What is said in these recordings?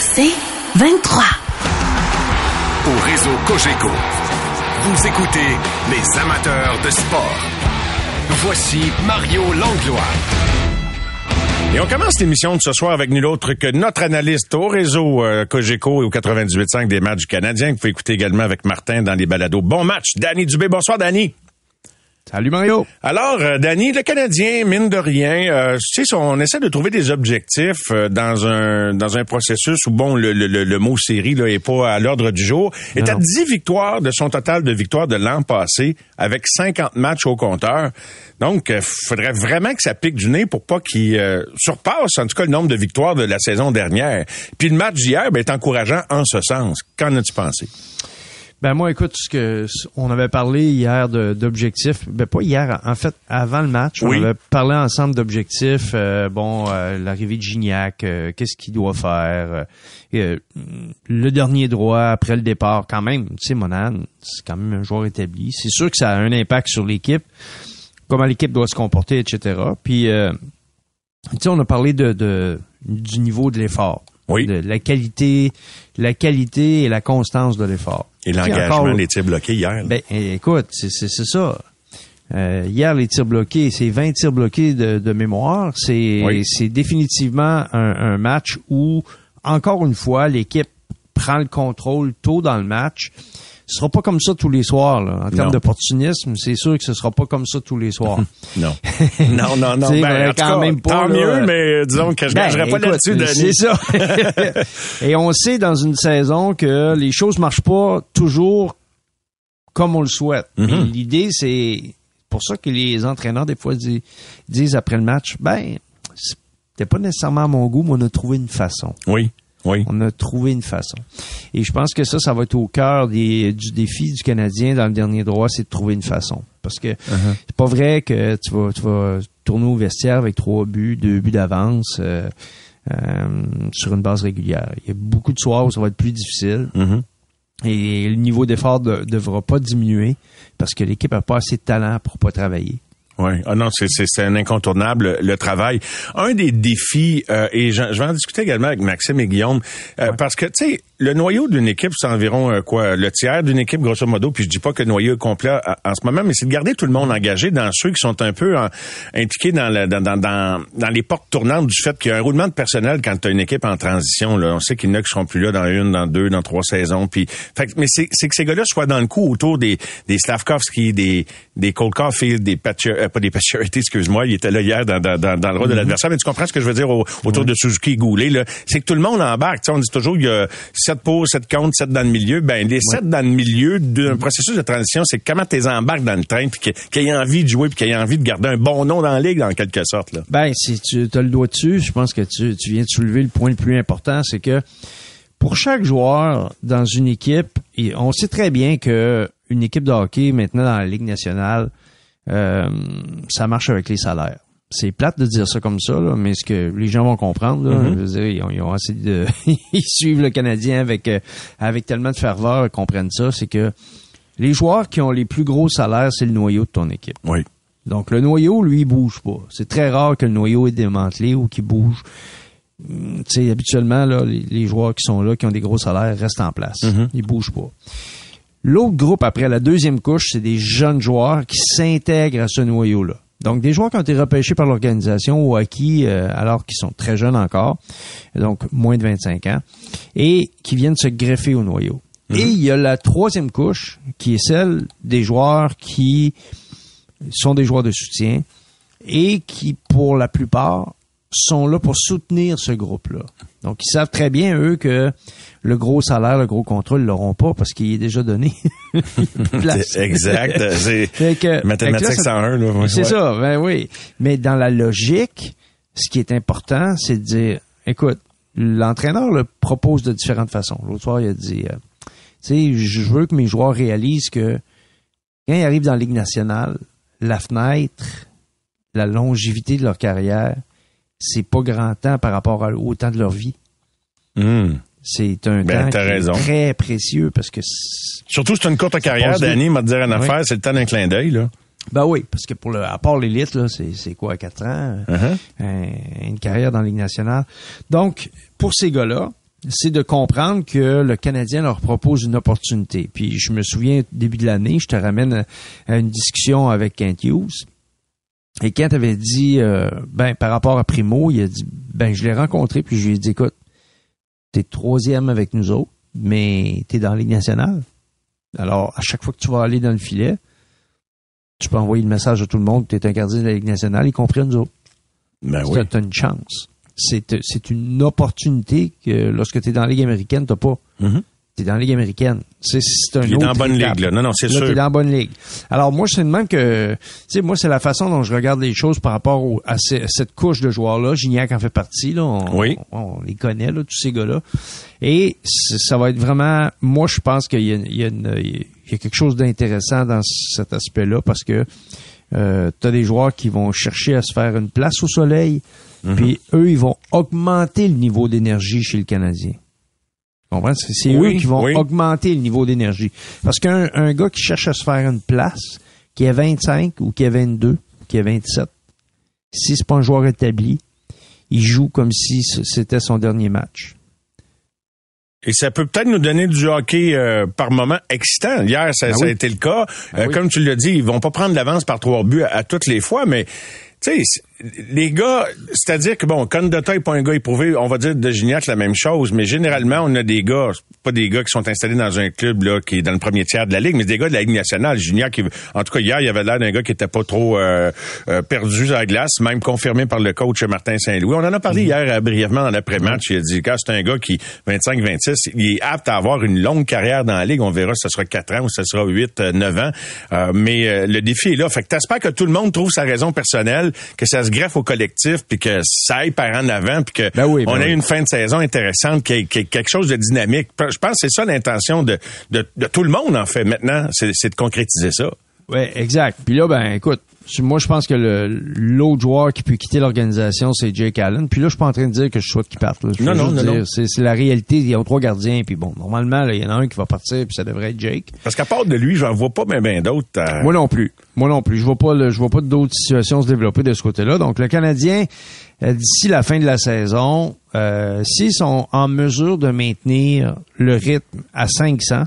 C'est 23. Au réseau Cogeco, vous écoutez les amateurs de sport. Voici Mario Langlois. Et on commence l'émission de ce soir avec nul autre que notre analyste au réseau euh, Cogeco et au 98.5 des matchs canadiens. Vous pouvez écouter également avec Martin dans les balados. Bon match, Danny Dubé. Bonsoir, Danny. Salut Mario. Alors, euh, Danny, le Canadien, mine de rien, euh, tu sais, on essaie de trouver des objectifs euh, dans un dans un processus où, bon, le, le, le mot série là, est pas à l'ordre du jour. est à 10 victoires de son total de victoires de l'an passé, avec 50 matchs au compteur. Donc, il faudrait vraiment que ça pique du nez pour pas qu'il surpasse, en tout cas, le nombre de victoires de la saison dernière. Puis le match d'hier ben, est encourageant en ce sens. Qu'en as-tu pensé? Ben moi, écoute, ce que on avait parlé hier d'objectifs. Ben pas hier, en fait, avant le match, on avait parlé ensemble d'objectifs. Euh, bon, euh, l'arrivée de Gignac, euh, qu'est-ce qu'il doit faire, le dernier droit après le départ. Quand même, tu sais, Monan, c'est quand même un joueur établi. C'est sûr que ça a un impact sur l'équipe, comment l'équipe doit se comporter, etc. Puis, tu sais, on a parlé de, de du niveau de l'effort. Oui. De la qualité, la qualité et la constance de l'effort. Et l'engagement des tirs bloqués hier. Ben, écoute, c'est ça. Euh, hier, les tirs bloqués, c'est 20 tirs bloqués de, mémoire. C'est c'est définitivement un, un, match où, encore une fois, l'équipe prend le contrôle tôt dans le match ce sera pas comme ça tous les soirs. Là. En termes d'opportunisme, c'est sûr que ce sera pas comme ça tous les soirs. non. non, non, non. Ben, quand même pas, tant mieux, mais disons que je ne ben, pas là-dessus, C'est ça. Et on sait dans une saison que les choses marchent pas toujours comme on le souhaite. Mm-hmm. L'idée, c'est pour ça que les entraîneurs, des fois, disent, après le match, ben, c'était pas nécessairement à mon goût, mais on a trouvé une façon. Oui. Oui. On a trouvé une façon. Et je pense que ça, ça va être au cœur du défi du Canadien dans le dernier droit, c'est de trouver une façon. Parce que uh-huh. c'est pas vrai que tu vas, tu vas tourner au vestiaire avec trois buts, deux buts d'avance euh, euh, sur une base régulière. Il y a beaucoup de soirs où ça va être plus difficile. Uh-huh. Et le niveau d'effort ne devra pas diminuer parce que l'équipe n'a pas assez de talent pour pas travailler. Oui, ah non, c'est un incontournable le travail. Un des défis, euh, et je, vais en discuter également avec Maxime et Guillaume, euh, parce que tu sais, le noyau d'une équipe, c'est environ euh, quoi, le tiers d'une équipe grosso modo. Puis je dis pas que le noyau est complet en, ce moment, mais c'est de garder tout le monde engagé dans ceux qui sont un peu impliqués dans, dans, dans, dans, les portes tournantes du fait qu'il y a un roulement de personnel quand tu as une équipe en transition. Là. On sait qu'il y en a qui seront plus là dans une, dans deux, dans trois saisons. Puis, fait, mais c'est que ces gars-là soient dans le coup autour des, des Slavkovski, des, des Cole Caulfield, des Patcher, pas des Pacioretty, excuse-moi, il était là hier dans, dans, dans, le rôle de mm-hmm. l'adversaire, mais tu comprends ce que je veux dire autour de Suzuki et Goulet, là. C'est que tout le monde embarque. on dit toujours, il y a 7 pour, 7 contre, 7 dans le milieu. Ben, les 7 dans le milieu d'un processus de transition, c'est comment tu embarques dans le train puis qu'ils aient envie de jouer puis qu'ils aient envie de garder un bon nom dans la ligue, en quelque sorte, là. Ben, si tu as le doigt dessus, je pense que tu, tu viens de soulever le point le plus important, c'est que pour chaque joueur dans une équipe, on sait très bien que une équipe de hockey maintenant dans la Ligue nationale, euh, ça marche avec les salaires. C'est plate de dire ça comme ça, mais ce que les gens vont comprendre, là, mm-hmm. je veux dire, ils ont, assez de, ils suivent le Canadien avec euh, avec tellement de ferveur, ils comprennent ça, c'est que les joueurs qui ont les plus gros salaires, c'est le noyau de ton équipe. Oui. Donc le noyau, lui, il bouge pas. C'est très rare que le noyau est démantelé ou qu'il bouge. Mm, tu sais, habituellement, là, les, joueurs qui sont là, qui ont des gros salaires, restent en place. Mm-hmm. Ils bougent pas. L'autre groupe, après la deuxième couche, c'est des jeunes joueurs qui s'intègrent à ce noyau-là. Donc, des joueurs qui ont été repêchés par l'organisation ou acquis euh, alors qu'ils sont très jeunes encore, donc moins de 25 ans, et qui viennent se greffer au noyau. Mhm. Et il y a la troisième couche, qui est celle des joueurs qui sont des joueurs de soutien et qui, pour la plupart, sont là pour soutenir ce groupe-là. Donc, ils savent très bien, eux, que le gros salaire, le gros contrat, ils l'auront pas parce qu'il est déjà donné. exact. C'est mathématiques 101. C'est ça, ben oui. Mais dans la logique, ce qui est important, c'est de dire, écoute, l'entraîneur le propose de différentes façons. L'autre soir, il a dit, euh, tu sais, je veux que mes joueurs réalisent que quand ils arrivent dans la Ligue nationale, la fenêtre, la longévité de leur carrière, c'est pas grand temps par rapport au temps de leur vie. Hmm. C'est un ben, temps très précieux parce que surtout c'est une courte carrière. Danny m'a dit une affaire, c'est le temps d'un clin d'œil là. Ben oui, parce que pour le, à part l'élite, là, c'est, quoi, quatre ans? Uh-huh. un- une carrière dans la Ligue nationale. Donc, pour ces gars-là, c'est de comprendre que le Canadien leur propose une opportunité. Puis je me souviens, début de l'année, je te ramène à, à une discussion avec Kent Hughes. Et Kent avait dit, euh, ben, par rapport à Primo, il a dit, ben, je l'ai rencontré, puis je lui ai dit, écoute, t'es troisième avec nous autres, mais t'es dans la Ligue nationale. Alors, à chaque fois que tu vas aller dans le filet, tu peux envoyer le message à tout le monde que t'es un gardien de la Ligue nationale, y compris nous autres. Ben oui. T'as une chance. C'est, une opportunité que lorsque tu es dans la Ligue américaine, t'as pas. Mhm. Tu es dans la Ligue américaine. C'est, c'est un Il est autre dans la bonne étape. ligue, là. Non, non, c'est Là, sûr. t'es dans la bonne ligue. Alors moi, c'est de même que, tu sais, moi, c'est la façon dont je regarde les choses par rapport au- à, ce- cette couche de joueurs-là. Gignac en fait partie, là. On, Oui. on, on les connaît, là, tous ces gars-là. Et ça va être vraiment, moi, je pense qu'il y a, il y a une- il y a quelque chose d'intéressant dans cet aspect-là parce que euh, tu as des joueurs qui vont chercher à se faire une place au soleil, Mhm. puis eux, ils vont augmenter le niveau d'énergie chez le Canadien. C'est, Oui, eux qui vont oui. augmenter le niveau d'énergie. Parce qu'un un gars qui cherche à se faire une place, qui a 25 ou qui a 22, ou qui a 27, si c'est pas un joueur établi, il joue comme si c'était son dernier match. Et ça peut peut-être nous donner du hockey euh, par moment excitant. Hier, ça, Ben ça a été le cas. Euh, oui. Comme tu l'as dit, ils vont pas prendre l'avance par trois buts à, à toutes les fois, mais tu sais, les gars, c'est-à-dire que bon, Condotta est pas un gars éprouvé, on va dire de Gignac la même chose, mais généralement on a des gars, pas des gars qui sont installés dans un club là qui est dans le premier tiers de la ligue, mais des gars de la ligue nationale. Gignac, en tout cas hier, il avait l'air d'un gars qui était pas trop euh, euh, perdu sur la glace, même confirmé par le coach Martin Saint-Louis. On en a parlé hier euh, brièvement dans l'après-match. Il a dit que c'est un gars qui 25-26, il est apte à avoir une longue carrière dans la ligue. On verra si ce sera 4 ans ou si ce sera 8, 9 ans. Euh, mais euh, le défi est là. Fait que t'espères que tout le monde trouve sa raison personnelle, que ça se greffe au collectif, puis que ça aille par en avant, puis que Ben oui, ben on ait oui. une fin de saison intéressante, ait quelque chose de dynamique. Je pense que c'est ça l'intention de, de, de tout le monde, en fait, maintenant, c'est de concrétiser ça. Ouais, exact. Puis là, ben, écoute, moi, je pense que le- l'autre joueur qui peut quitter l'organisation, c'est Jake Allen. Puis là, je suis pas en train de dire que je souhaite qu'il parte. là. Non, non, non. C'est, la réalité. Il y a trois gardiens. Puis bon, normalement, il y en a un qui va partir, puis ça devrait être Jake. Parce qu'à part de lui, j'en vois pas bien ben, d'autres. euh, Moi non plus. Moi non plus. Je vois pas, le- je vois pas d'autres situations se développer de ce côté-là. Donc, le Canadien, euh, d'ici la fin de la saison, euh, s'ils sont en mesure de maintenir le rythme à 500,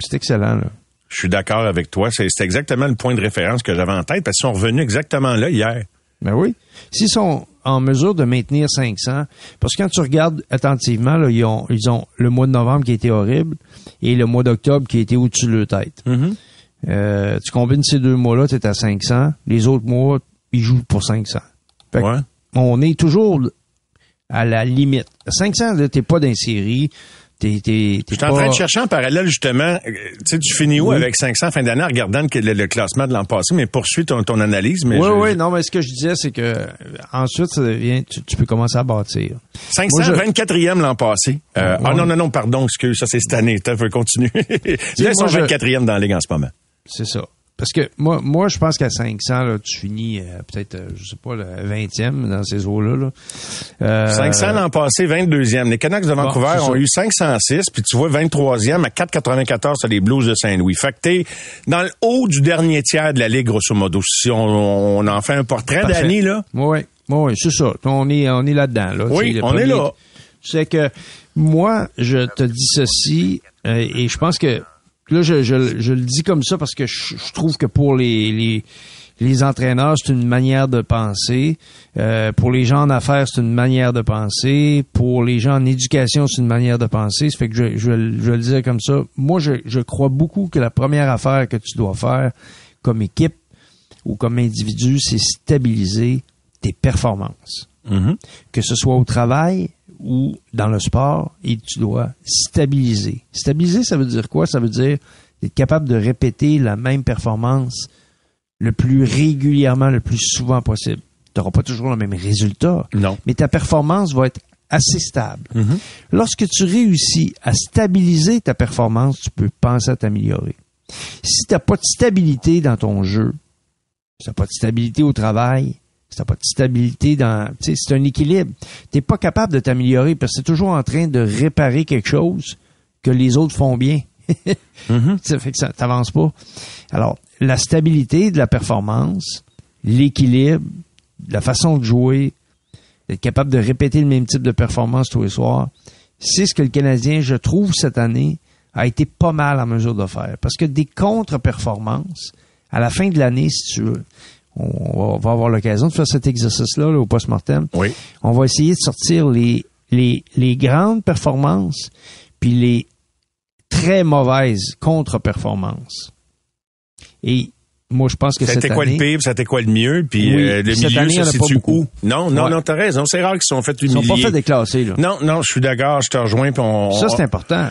c'est excellent, là. Je suis d'accord avec toi. C'est exactement le point de référence que j'avais en tête, parce qu'ils sont revenus exactement là hier. Ben oui. S'ils sont en mesure de maintenir 500, parce que quand tu regardes attentivement, là, ils, ont, ils ont le mois de novembre qui a été horrible et le mois d'octobre qui a été au-dessus de leur tête. Euh, tu combines ces deux mois-là, tu es à 500. Les autres mois, ils jouent pour 500. Fait que Ouais. On est toujours à la limite. 500, là, t'es pas dans série. T'es, t'es, t'es Je suis en train de chercher en parallèle, justement. euh, Tu sais, tu finis où Oui. avec 500 fin d'année en regardant le, le- le classement de l'an passé, mais poursuis ton, ton analyse. Mais Oui, je- oui, non, mais ce que je disais, c'est que euh, ensuite, ça devient, tu, tu peux commencer à bâtir. 500, Moi, je- 24e l'an passé. Euh, Ah Ouais. non, non, non, pardon, excuse, ça c'est cette année. Tu veux continuer. Ils sont moi, je- 24e dans la ligue en ce moment. C'est ça. Parce que moi, moi, je pense qu'à 500, là, tu finis euh, peut-être, euh, je sais pas, le 20e dans ces eaux-là. Là. Euh, 500 l'an passé, 22e. Les Canucks de Vancouver ont eu 506, puis tu vois 23e à 4,94 sur les Blues de Saint-Louis. Fait que t'es dans le haut du dernier tiers de la ligue, grosso modo. Si on, on en fait un portrait d'année, là. Oui, oui, c'est ça. On est, on est là-dedans. Là. Oui, on est là. C'est que moi, je te dis ceci, euh, et je pense que là, je, je, je le dis comme ça parce que je, je trouve que pour les, les, les entraîneurs, c'est une manière de penser. Euh, pour les gens en affaires, c'est une manière de penser. Pour les gens en éducation, c'est une manière de penser. Ça fait que je, je, je le disais comme ça. Moi, je, je crois beaucoup que la première affaire que tu dois faire comme équipe ou comme individu, c'est stabiliser tes performances que ce soit au travail ou dans le sport, et tu dois stabiliser. Stabiliser, ça veut dire quoi? Ça veut dire être capable de répéter la même performance le plus régulièrement, le plus souvent possible. Tu n'auras pas toujours le même résultat, Non. mais ta performance va être assez stable. Lorsque tu réussis à stabiliser ta performance, tu peux penser à t'améliorer. Si tu n'as pas de stabilité dans ton jeu, si tu n'as pas de stabilité au travail, n'as pas de stabilité dans... Tu sais, c'est un équilibre. Tu n'es pas capable de t'améliorer parce que tu es toujours en train de réparer quelque chose que les autres font bien. Ça fait que ça t'avance pas. Alors, la stabilité de la performance, l'équilibre, la façon de jouer, d'être capable de répéter le même type de performance tous les soirs, c'est ce que le Canadien, je trouve, cette année, a été pas mal en mesure de faire. Parce que des contre-performances, à la fin de l'année, si tu veux, on va avoir l'occasion de faire cet exercice-là au post-mortem. Oui. On va essayer de sortir les, les, les grandes performances puis les très mauvaises contre-performances. Et moi, je pense que cette quoi année... le pire, ça était quoi le mieux, puis Oui, euh, le cette milieu, année, pas situe où? Non, non, Ouais. non, t'as raison. C'est rare qu'ils sont fait Ils humilier. sont pas fait déclasser, là. Non, non, je suis d'accord, je te rejoins. Puis on, Ça, c'est important.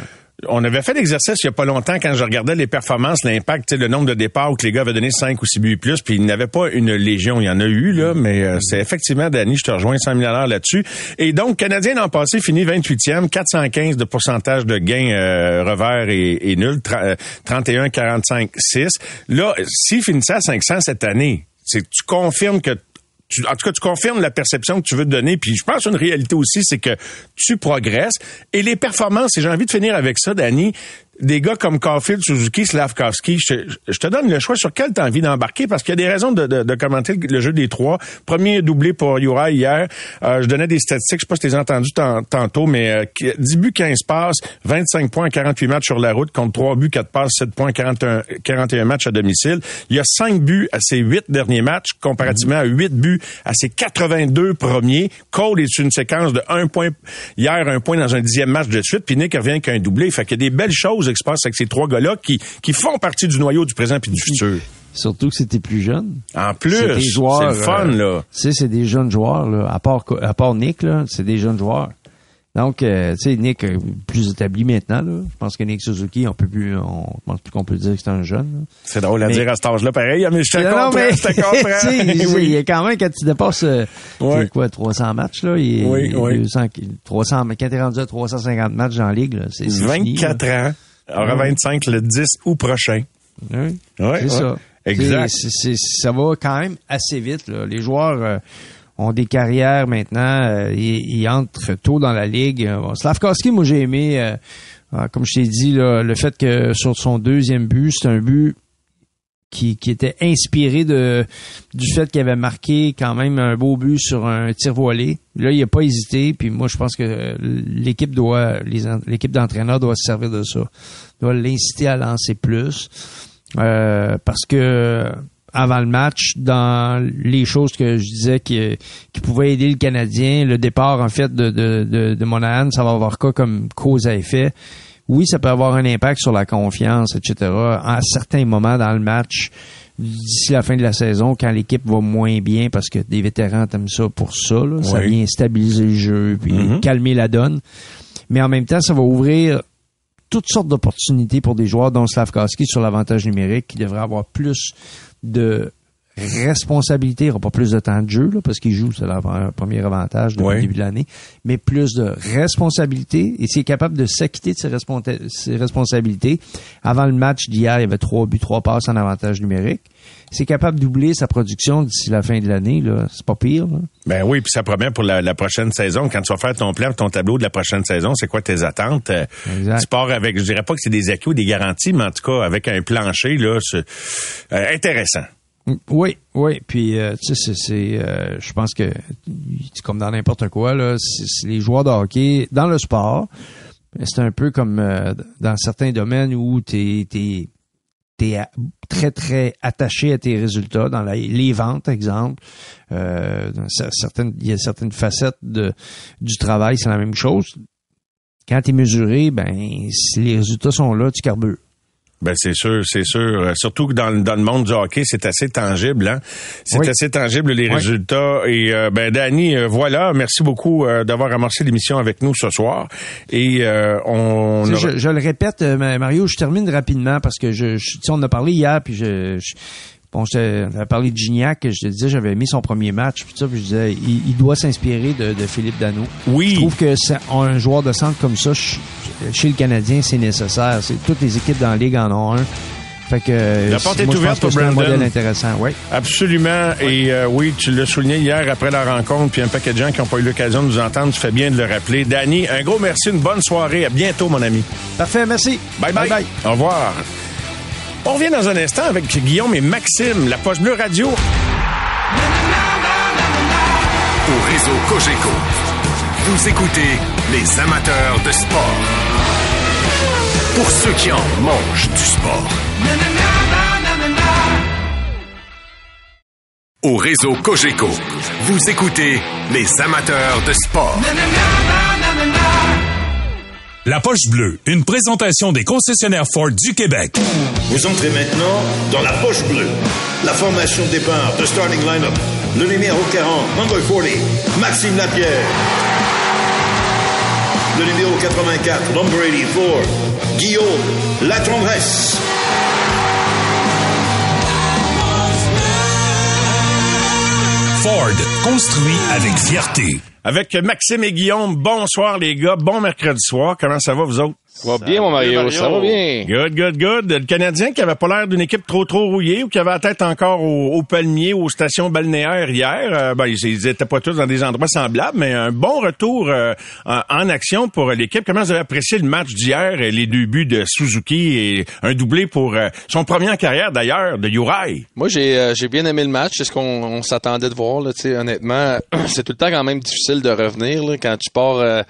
On avait fait l'exercice il y a pas longtemps quand je regardais les performances, l'impact, le nombre de départs où que les gars avaient donné 5 ou 6 buts plus, puis ils n'avaient pas une légion. Il y en a eu, là, mais euh, c'est effectivement, Danny, je te rejoins 100 000 à là-dessus. Et donc, Canadien l'an passé finit 28e, 415 de pourcentage de gains euh, revers et, et nul, tra- euh, 31, 45, 6. Là, s'il finissait à 500 cette année, c'est tu confirmes que en tout cas, tu confirmes la perception que tu veux te donner. Puis je pense une réalité aussi, c'est que tu progresses. Et les performances, et j'ai envie de finir avec ça, Danny, des gars comme Caulfield, Suzuki, Slavkovski, je, te- je te donne le choix sur quel tu as envie d'embarquer parce qu'il y a des raisons de, de- de commenter le, jeu des trois. Premier doublé pour Uri hier. Euh, je donnais des statistiques, je sais pas si tu les as entendues tan- tantôt, mais euh, qui- 10 buts, 15 passes, 25 points, 48 matchs sur la route, contre 3 buts, 4 passes, 7 points, 41, 41 matchs à domicile. Il y a 5 buts à ses 8 derniers matchs, comparativement à 8 buts à ses 82 premiers. Cole est une séquence de 1 point hier, un point dans un dixième match de suite, puis Nick revient avec un doublé. Fait qu'il y a des belles choses qui se passent avec ces trois gars-là qui, qui font partie du noyau du présent puis du futur. Surtout que c'était plus jeune. En plus, c'est le fun, euh, là. Tu sais, c'est des jeunes joueurs, là. À part, à part Nick, là, c'est des jeunes joueurs. Donc, euh, tu sais, Nick, euh, plus établi maintenant, là. Je pense que Nick Suzuki, on peut plus, on, pense plus qu'on peut dire que c'est un jeune. C'est drôle à Mais- dire à cet âge-là, pareil, mais je te Non, comprends, mais, je te comprends. tu Oui. il a quand même, quand tu dépasses, Ouais. t'es quoi, 300 matchs, là, il, est- Oui, il est oui. 200, 300, mais quand t'es rendu à 350 matchs la ligue, là, c'est, c'est fini, 24 ans, aura 25 le 10 août prochain. Oui. Ouais, c'est ouais. ça. Exact. Ça va quand même assez vite. Là. Les joueurs euh, ont des carrières maintenant. euh, ils, ils entrent tôt dans la ligue. Euh, bon, Slavkovski, moi j'ai aimé, euh, comme je t'ai dit, là, le fait que sur son deuxième but, c'est un but qui, qui était inspiré de du fait qu'il avait marqué quand même un beau but sur un tir voilé. Là, il a pas hésité. Puis moi, je pense que l'équipe doit, l'équipe d'entraîneurs doit se servir de ça, doit l'inciter à lancer plus. Euh, parce que avant le match, dans les choses que je disais qui, qui pouvaient aider le Canadien, le départ en fait de, de, de, de Monahan, ça va avoir quoi comme cause à effet? Oui, ça peut avoir un impact sur la confiance, etc. À certains moments dans le match, d'ici la fin de la saison, quand l'équipe va moins bien, parce que des vétérans aiment ça pour ça, là, ça vient stabiliser le jeu, puis Mhm. calmer la donne. Mais en même temps, ça va ouvrir toutes sortes d'opportunités pour des joueurs, dont Slavkovski sur l'avantage numérique, qui devrait avoir plus de responsabilité, il n'aura pas plus de temps de jeu, là, parce qu'il joue, c'est le premier avantage depuis le début de l'année, mais plus de responsabilité, et s'il est capable de s'acquitter de ses, responsa- ses responsabilités. Avant le match d'hier, il y avait trois buts, trois passes en avantage numérique. S'il est capable de doubler sa production d'ici la fin de l'année, c'est pas pire. Là. Ben oui, puis ça promet pour la, la prochaine saison. Quand tu vas faire ton plan, ton tableau de la prochaine saison, c'est quoi tes attentes? Euh, Exact. Tu pars avec, je dirais pas que c'est des acquis ou des garanties, mais en tout cas, avec un plancher, là, c'est euh, intéressant. Oui, oui. Puis, euh, tu sais, c'est, euh, je pense que comme dans n'importe quoi là. Les joueurs de hockey dans le sport. C'est un peu comme euh, dans certains domaines où t'es, t'es a- très très attaché à tes résultats dans les ventes, exemple. Euh, certaines, il y a certaines facettes de du travail, c'est la même chose. Quand tu es mesuré, ben si les résultats sont là, tu carbures. Ben c'est sûr, c'est sûr. Euh, surtout que dans, le- dans le monde du hockey, c'est assez tangible. Hein? C'est Oui. assez tangible les Oui. résultats. Et euh, ben Danny, euh, voilà. Merci beaucoup euh, d'avoir amorcé l'émission avec nous ce soir. Et euh, on. Tu sais, aura- Je, je le répète, euh, Ma- Mario, je termine rapidement parce que je, je- tu sais, on en a parlé hier, puis je, je- bon, a parlé de Gignac, je te disais, j'avais mis son premier match, puis ça, puis je disais, il, il doit s'inspirer de, de Philippe Dano. Oui. Je trouve que c'est- un joueur de centre comme ça, ch- chez le Canadien, c'est nécessaire. C'est, toutes les équipes dans la ligue en ont un. Fait que, La porte est moi, ouverte pour c'est un Brandon. modèle intéressant, oui. Absolument. Et euh, oui, tu l'as souligné hier après la rencontre, puis un paquet de gens qui n'ont pas eu l'occasion de nous entendre, tu fais bien de le rappeler. Danny, un gros merci, une bonne soirée. À bientôt, mon ami. Parfait, merci. bye. bye. bye. Au revoir. On revient dans un instant avec Guillaume et Maxime, la poche bleue radio. Au réseau Cogeco, vous écoutez les amateurs de sport. Pour ceux qui en mangent du sport. Au réseau Cogeco, vous écoutez les amateurs de sport. La poche bleue, une présentation des concessionnaires Ford du Québec. Vous entrez maintenant dans la poche bleue. La formation de départ de starting lineup. Le numéro 40, number 40, Maxime Lapierre. Le numéro 84, number 84, Guillaume Latendresse. Ford, construit avec fierté. Avec Maxime et Guillaume, bonsoir les gars, bon mercredi soir. Comment ça va vous autres? Ça va bien, mon Mario, ça va bien. Good, good, good. Le Canadien qui avait pas l'air d'une équipe trop trop rouillée ou qui avait la tête encore au, au palmier ou aux stations balnéaires hier, euh, ben, ils, ils étaient pas tous dans des endroits semblables, mais un bon retour euh, en, en action pour l'équipe. Comment vous avez apprécié le match d'hier, et les deux buts de Suzuki et un doublé pour euh, son premier en carrière d'ailleurs, de Uri? Moi, j'ai euh, j'ai bien aimé le match. C'est ce qu'on on s'attendait de voir. Là, honnêtement, c'est tout le temps quand même difficile de revenir là, quand tu pars euh,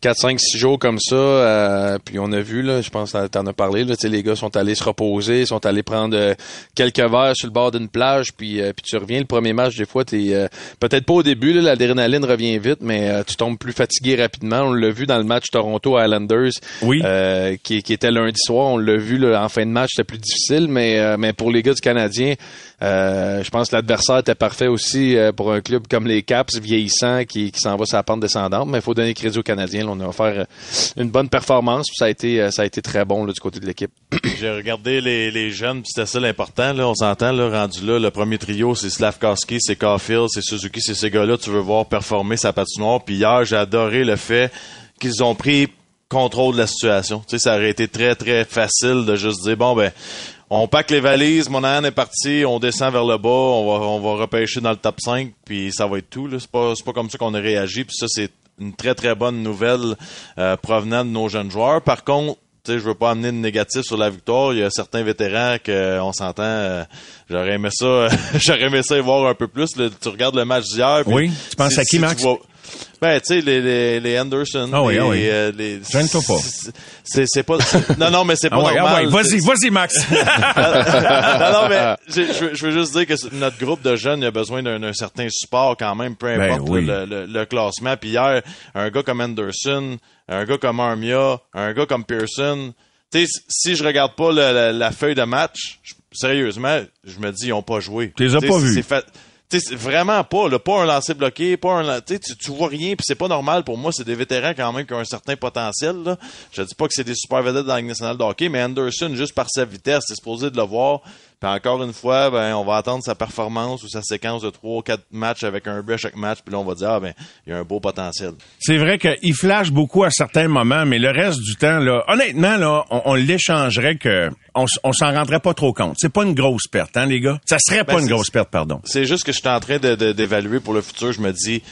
4, 5, 6 jours comme ça. Euh, puis on a vu, là, je pense que t'en as parlé, là, tu sais, les gars sont allés se reposer, sont allés prendre euh, quelques verres sur le bord d'une plage, puis, euh, puis tu reviens le premier match, des fois, t'es euh, peut-être pas au début, là, l'adrénaline revient vite, mais euh, tu tombes plus fatigué rapidement. On l'a vu dans le match Toronto Islanders, Oui. euh, qui, qui était lundi soir. On l'a vu là, en fin de match, c'était plus difficile, mais, euh, mais pour les gars du Canadien, euh, je pense que l'adversaire était parfait aussi euh, pour un club comme les Caps, vieillissant, qui, qui s'en va sur la pente descendante. Mais il faut donner crédit aux Canadiens. Là, on a offert une bonne performance, ça a été, euh, ça a été très bon du côté de l'équipe. J'ai regardé les, jeunes, puis c'était ça l'important. On s'entend, là, rendu là, le premier trio, c'est Slavkowski, c'est Caulfield, c'est Suzuki, c'est ces gars-là, tu veux voir performer sa patinoire. Puis hier, j'ai adoré le fait qu'ils ont pris contrôle de la situation. Tu sais, ça aurait été très, très facile de juste dire, bon, ben, on pack les valises, mon est parti, on descend vers le bas, on va, repêcher dans le top 5, puis ça va être tout. Pas, c'est pas comme ça qu'on a réagi, puis ça, c'est une très, très bonne nouvelle euh, provenant de nos jeunes joueurs. Par contre, tu sais, je veux pas amener de négatif sur la victoire. Il y a certains vétérans que on s'entend. euh, j'aurais aimé ça. j'aurais aimé ça y voir un peu plus. là. tu regardes le match d'hier. Oui. Tu penses à qui, Max? vois- ben, tu sais, les, les, les Anderson. Ah oui, les, ah oui. euh, les- pas. C'est, c'est pas. non, non, mais c'est pas Ah ouais, ah normal. ouais, vas-y, vas-y Max. non, non, mais je, veux- juste dire que notre groupe de jeunes a besoin d'un certain support quand même, peu Ben importe oui. le, le- le classement. Puis hier, un gars comme Anderson, un gars comme Armia, un gars comme Pearson, tu sais, si je regarde pas le- la, la feuille de match, sérieusement, je me dis ils ont pas joué. Tu les as pas vus. C'est fait- tu sais, c'est vraiment pas, là, pas un lancer bloqué, pas un, tu tu vois rien, puis c'est pas normal pour moi. C'est des vétérans quand même qui ont un certain potentiel. Là. Je dis pas que c'est des super vedettes dans la nationale de mais Anderson, juste par sa vitesse, c'est supposé de le voir. Puis encore une fois, ben, on va attendre sa performance ou sa séquence de 3 ou 4 matchs avec un but à chaque match, puis là, on va dire, ah ben, il y a un beau potentiel. C'est vrai qu'il flash beaucoup à certains moments, mais le reste du temps, là, honnêtement, là, on, on l'échangerait que on, s'en rendrait pas trop compte. C'est pas une grosse perte, hein, les gars? Ça serait pas Ben, une c'est- grosse perte, pardon. C'est juste que je suis en train de- de- d'évaluer pour le futur. Je me dis,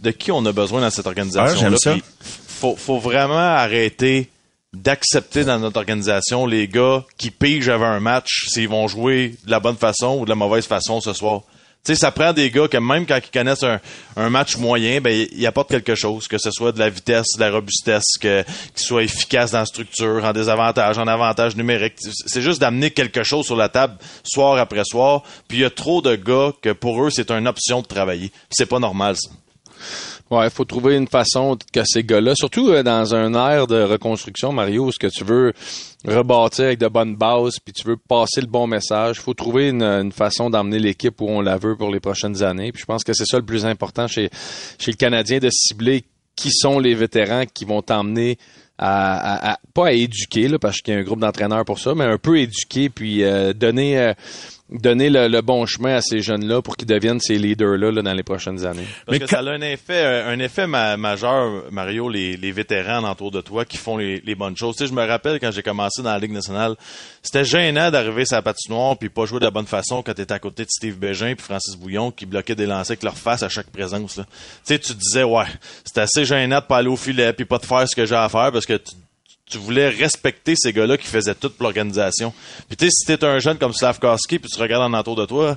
de qui on a besoin dans cette Ah, organisation-là? j'aime ça. Puis faut, faut vraiment arrêter d'accepter dans notre organisation les gars qui pigent avant un match s'ils vont jouer de la bonne façon ou de la mauvaise façon ce soir. Tu sais, ça prend des gars que même quand ils connaissent un, match moyen, ben ils apportent quelque chose, que ce soit de la vitesse, de la robustesse, que qu'ils soient efficaces dans la structure, en désavantage, en avantage numérique. C'est juste d'amener quelque chose sur la table soir après soir. Puis il y a trop de gars que pour eux c'est une option de travailler. C'est pas normal ça. Ouais, faut trouver une façon que ces gars-là, surtout euh, dans un air de reconstruction, Mario, ce que tu veux rebâtir avec de bonnes bases, puis tu veux passer le bon message, faut trouver une, une façon d'emmener l'équipe où on la veut pour les prochaines années. Puis je pense que c'est ça le plus important chez, chez le Canadien, de cibler qui sont les vétérans qui vont t'emmener à, à- à- pas à éduquer, là, parce qu'il y a un groupe d'entraîneurs pour ça, mais un peu éduquer, puis euh, donner... euh, donner le, le bon chemin à ces jeunes-là pour qu'ils deviennent ces leaders-là là, dans les prochaines années. Parce Mais que quand- ça a un effet, euh, un effet ma- majeur, Mario, les, les vétérans autour de toi qui font les, les bonnes choses. Tu sais, je me rappelle quand j'ai commencé dans la Ligue nationale, c'était gênant d'arriver sur la patinoire puis pas jouer de la bonne façon quand t'étais à côté de Steve Bégin puis Francis Bouillon qui bloquaient des lancers avec leur face à chaque présence. là. Tu sais, tu te disais, ouais, c'est assez gênant de pas aller au filet puis pas de faire ce que j'ai à faire parce que tu tu voulais respecter ces gars-là qui faisaient tout pour l'organisation. Puis tu sais, si t'es un jeune comme Slavkowski, puis tu regardes en entour de toi,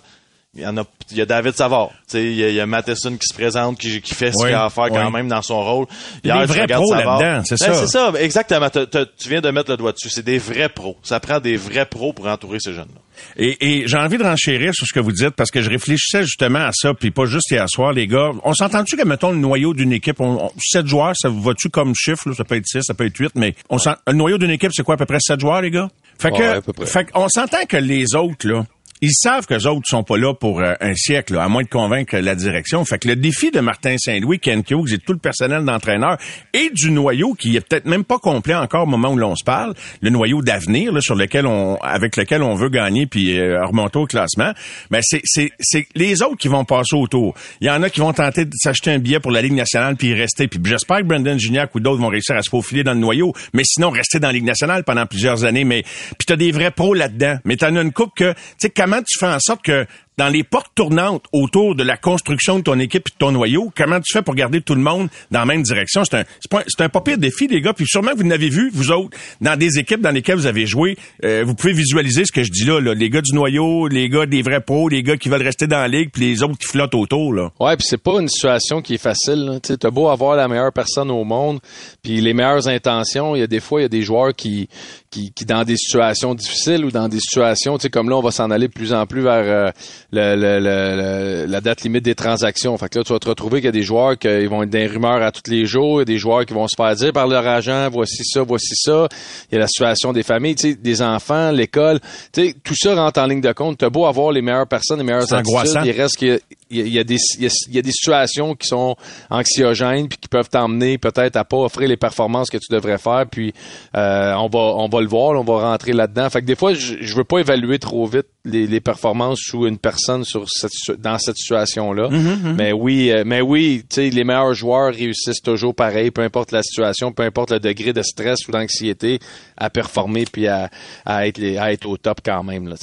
il y en a, il y a David Savard, tu sais, il y, a- il y a Matheson qui se présente, qui, qui fait ce Oui, qu'il a à faire quand oui. même dans son rôle. Il y a Hier, des vrais pros Savard. là-dedans, c'est Ben, ça. C'est ça, exactement. Tu viens de mettre le doigt dessus. C'est des vrais pros. Ça prend des vrais pros pour entourer ces jeunes-là. Et, et j'ai envie de renchérir sur ce que vous dites parce que je réfléchissais justement à ça, puis pas juste hier soir, les gars. On s'entend-tu que, mettons, le noyau d'une équipe, on, joueurs, ça vous va-tu comme chiffre? là? Ça peut être six, ça peut être huit, mais on s'en- le noyau d'une équipe, c'est quoi, à peu près sept joueurs, les gars? Fait Ouais, à que, peu près. fait on s'entend que les autres, là, ils savent que les autres sont pas là pour euh, un siècle, là, à moins de convaincre la direction. Fait que le défi de Martin Saint-Louis, Ken Hughes et tout le personnel d'entraîneur et du noyau qui est peut-être même pas complet encore au moment où l'on se parle, le noyau d'avenir sur lequel on, avec lequel on veut gagner puis euh, remonter au classement, ben c'est c'est c'est les autres qui vont passer autour. Il y en a qui vont tenter de s'acheter un billet pour la Ligue nationale puis y rester. Puis j'espère que Brendan Gignac ou d'autres vont réussir à se faufiler dans le noyau, mais sinon rester dans la Ligue nationale pendant plusieurs années. Mais puis t'as des vrais pros là-dedans. Mais t'en as une coupe que, tu sais, comment tu fais en sorte que dans les portes tournantes autour de la construction de ton équipe et de ton noyau, comment tu fais pour garder tout le monde dans la même direction? C'est un, c'est un pas pire défi, les gars. Puis sûrement que vous n'avez vu, vous autres, dans des équipes dans lesquelles vous avez joué, euh, vous pouvez visualiser ce que je dis là, là. Les gars du noyau, les gars des vrais pros, les gars qui veulent rester dans la ligue, puis les autres qui flottent autour, là. Ouais, puis c'est pas une situation qui est facile. Tu t'as beau avoir la meilleure personne au monde, puis les meilleures intentions, il y a des fois il y a des joueurs qui, qui, qui dans des situations difficiles ou dans des situations, tu sais, comme là, on va s'en aller de plus en plus vers euh, le, le- le- la date limite des transactions. Fait que là, tu vas te retrouver qu'il y a des joueurs qui ils vont être des rumeurs à tous les jours, il y a des joueurs qui vont se faire dire par leur agent, voici ça, voici ça. Il y a la situation des familles, tu sais, des enfants, l'école, tu sais, tout ça rentre en ligne de compte. T'as beau avoir les meilleures personnes, les meilleures attitudes, il reste qu'il y a- y, y des il y a, des situations qui sont anxiogènes puis qui peuvent t'emmener peut-être à pas offrir les performances que tu devrais faire puis euh, on va on va le voir on va rentrer là-dedans fait que des fois je, je veux pas évaluer trop vite les, les performances sous une personne sur cette situ- dans cette situation là mais oui euh, mais oui les meilleurs joueurs réussissent toujours pareil peu importe la situation peu importe le degré de stress ou d'anxiété à performer puis à, à être les- à être au top quand même là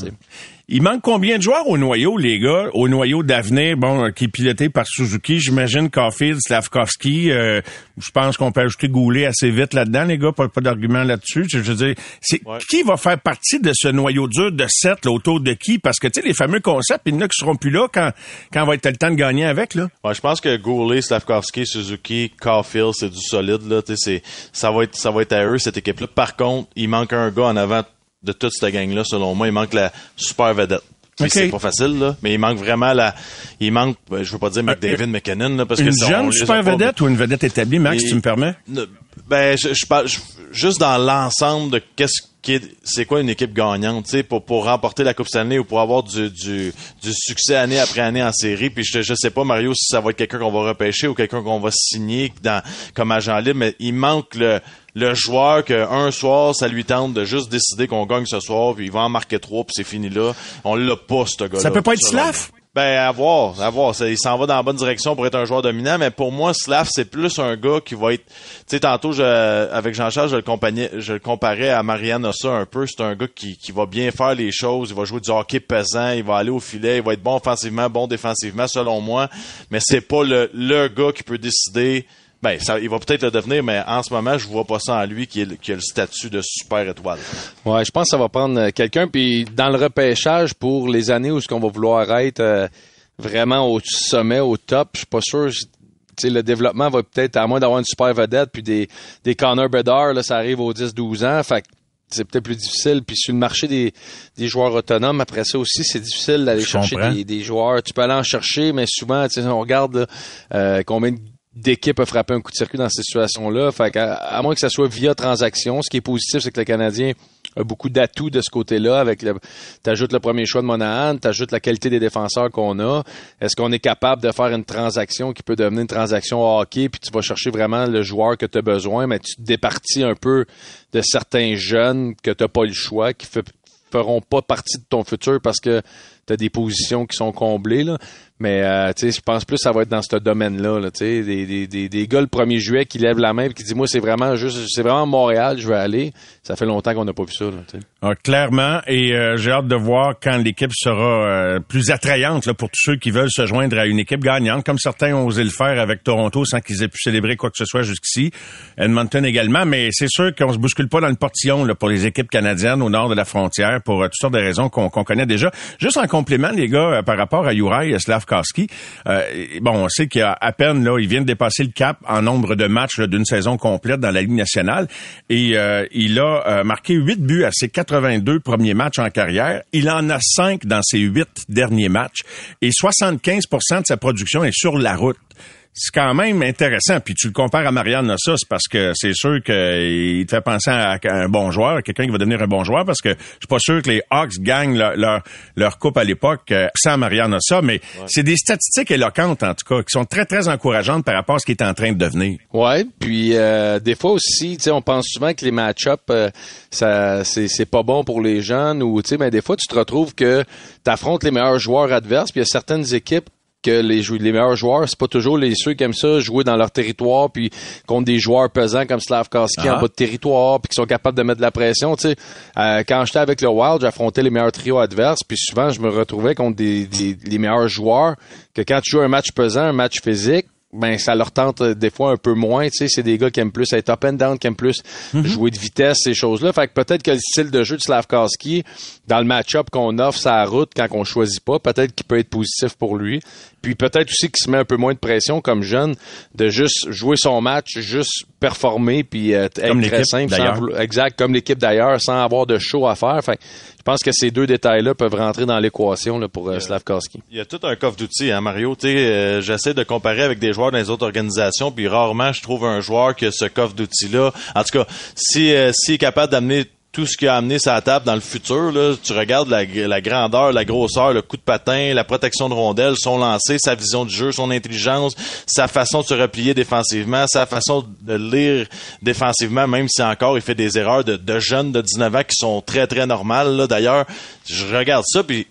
Il manque combien de joueurs au noyau, les gars? Au noyau d'avenir, bon, euh, qui est piloté par Suzuki, j'imagine Caulfield, Slavkovski. euh, je pense qu'on peut ajouter Goulet assez vite là-dedans, les gars. Pas, pas d'argument là-dessus. Je, veux dire, c'est Ouais. qui va faire partie de ce noyau dur de 7 là, autour de qui? Parce que, tu sais, les fameux concepts, il y en a qui seront plus là quand, quand va être le temps de gagner avec, là. Ouais, je pense que Goulet, Slavkovski, Suzuki, Caulfield, c'est du solide là. Tu sais, c'est ça va être ça va être à eux cette équipe-là. Par contre, il manque un gars en avant de toute cette gang-là, selon moi. Il manque la super vedette. Puis Ok. C'est pas facile là, mais il manque vraiment la. Il manque, ben, je veux pas dire McDavid, McKinnon là, parce Une que on jeune super vedette ou une vedette établie, Max, Et- tu me permets? Ben, je, je parle je- juste dans l'ensemble de qu'est-ce c'est quoi une équipe gagnante, tu sais, pour, pour remporter la Coupe Stanley ou pour avoir du, du, du succès année après année en série. Puis je, je sais pas, Mario, si ça va être quelqu'un qu'on va repêcher ou quelqu'un qu'on va signer dans, comme agent libre, mais il manque le, le joueur que un soir, ça lui tente de juste décider qu'on gagne ce soir, puis il va en marquer trois, puis c'est fini là. On l'a pas, ce gars-là. Ça peut pas être. Slav? Ben, à voir, à voir. Ça, Il s'en va dans la bonne direction pour être un joueur dominant, mais pour moi, Slav, c'est plus un gars qui va être... Tu sais, tantôt, je, avec Jean-Charles, je le, je le comparais à Marianne Ossa un peu. C'est un gars qui, qui va bien faire les choses, il va jouer du hockey pesant, il va aller au filet, il va être bon offensivement, bon défensivement, selon moi, mais c'est pas le, le gars qui peut décider... Ben, ça, il va peut-être le devenir, mais en ce moment, je vois pas ça en lui qui, est le- qui a le statut de super étoile. Ouais, je pense que ça va prendre euh, quelqu'un. Puis dans le repêchage pour les années où ce qu'on va vouloir être euh, vraiment au sommet, au top, je suis pas sûr. je- tu sais, le développement va peut-être, à moins d'avoir une super vedette, puis des, des Connor Bedard, là, ça arrive aux 10-12 ans. Fait que c'est peut-être plus difficile. Puis sur le marché des, des joueurs autonomes, après ça aussi, c'est difficile d'aller chercher des, des joueurs. Tu peux aller en chercher, mais souvent, tu sais, on regarde là, euh, combien d'équipes a frappé un coup de circuit dans ces situations-là. Fait à moins que ça soit via transaction, ce qui est positif, c'est que le Canadien a beaucoup d'atouts de ce côté-là. Avec le, t'ajoutes le premier choix de Monahan, t'ajoutes la qualité des défenseurs qu'on a. Est-ce qu'on est capable de faire une transaction qui peut devenir une transaction hockey, puis tu vas chercher vraiment le joueur que tu as besoin, mais tu te départis un peu de certains jeunes que tu pas le choix, qui fe- feront pas partie de ton futur parce que tu as des positions qui sont comblées. Là. Mais euh, je pense plus que ça va être dans ce domaine-là. Là, des, des, des, des gars le 1er juillet qui lèvent la main et qui disent Moi, c'est vraiment juste c'est vraiment Montréal, je veux aller. Ça fait longtemps qu'on n'a pas vu ça. Là. Ah, clairement, et euh, j'ai hâte de voir quand l'équipe sera euh, plus attrayante là, pour tous ceux qui veulent se joindre à une équipe gagnante, comme certains ont osé le faire avec Toronto sans qu'ils aient pu célébrer quoi que ce soit jusqu'ici. Edmonton également, mais c'est sûr qu'on se bouscule pas dans le portillon là, pour les équipes canadiennes au nord de la frontière pour euh, toutes sortes de raisons qu'on connaît déjà. Juste en complément, les gars, euh, par rapport à Juraj Euh, bon, on sait qu'il y a à peine là, il vient de dépasser le cap en nombre de matchs d'une saison complète dans la Ligue nationale, et euh, il a euh, marqué 8 buts à ses 82 premiers matchs en carrière. Il en a 5 dans ses 8 derniers matchs, et 75% de sa production est sur la route c'est quand même intéressant. Puis tu le compares à Marianne Nossas parce que c'est sûr qu'il te fait penser à un bon joueur, à quelqu'un qui va devenir un bon joueur parce que je suis pas sûr que les Hawks gagnent leur, leur, leur coupe à l'époque euh, sans Marianne Nossas, mais c'est des statistiques éloquentes en tout cas qui sont très très encourageantes par rapport à ce qu'il est en train de devenir. Ouais, puis euh, des fois aussi, tu sais, on pense souvent que les match-up, euh, ça, c'est, c'est pas bon pour les jeunes ou tu sais, mais des fois tu te retrouves que tu affrontes les meilleurs joueurs adverses, puis il y a certaines équipes que les, les meilleurs joueurs, c'est pas toujours les ceux qui aiment ça jouer dans leur territoire puis contre des joueurs pesants comme Slavkovski en bas de territoire puis qui sont capables de mettre de la pression. Tu sais, Euh, quand j'étais avec le Wild, j'affrontais les meilleurs trios adverses puis souvent je me retrouvais contre des, des- les meilleurs joueurs que quand tu joues un match pesant, un match physique ben ça leur tente euh, des fois un peu moins, tu sais, c'est des gars qui aiment plus être up and down, qui aiment plus jouer de vitesse, ces choses-là. Fait que peut-être que le style de jeu de Slavkovski, dans le match-up qu'on offre sa route quand on choisit pas, peut-être qu'il peut être positif pour lui. Puis peut-être aussi qu'il se met un peu moins de pression comme jeune, de juste jouer son match, juste performer, puis euh, être Comme très simple. sans exact, comme l'équipe d'ailleurs, sans avoir de show à faire. Fait que je pense que ces deux détails-là peuvent rentrer dans l'équation là, pour euh, Slavkovski. Il y a tout un coffre d'outils, hein, Mario. Tu sais, euh, j'essaie de comparer avec des joueurs dans les autres organisations, puis rarement je trouve un joueur qui a ce coffre d'outils-là. En tout cas, si euh, s'il est capable d'amener tout ce qu'il a amené sa table dans le futur, là, tu regardes la, grandeur, la grosseur, le coup de patin, la protection de rondelle, son lancer, sa vision du jeu, son intelligence, sa façon de se replier défensivement, sa façon de lire défensivement, même si encore il fait des erreurs de, de jeunes de 19 ans qui sont très très normales. D'ailleurs, je regarde ça puis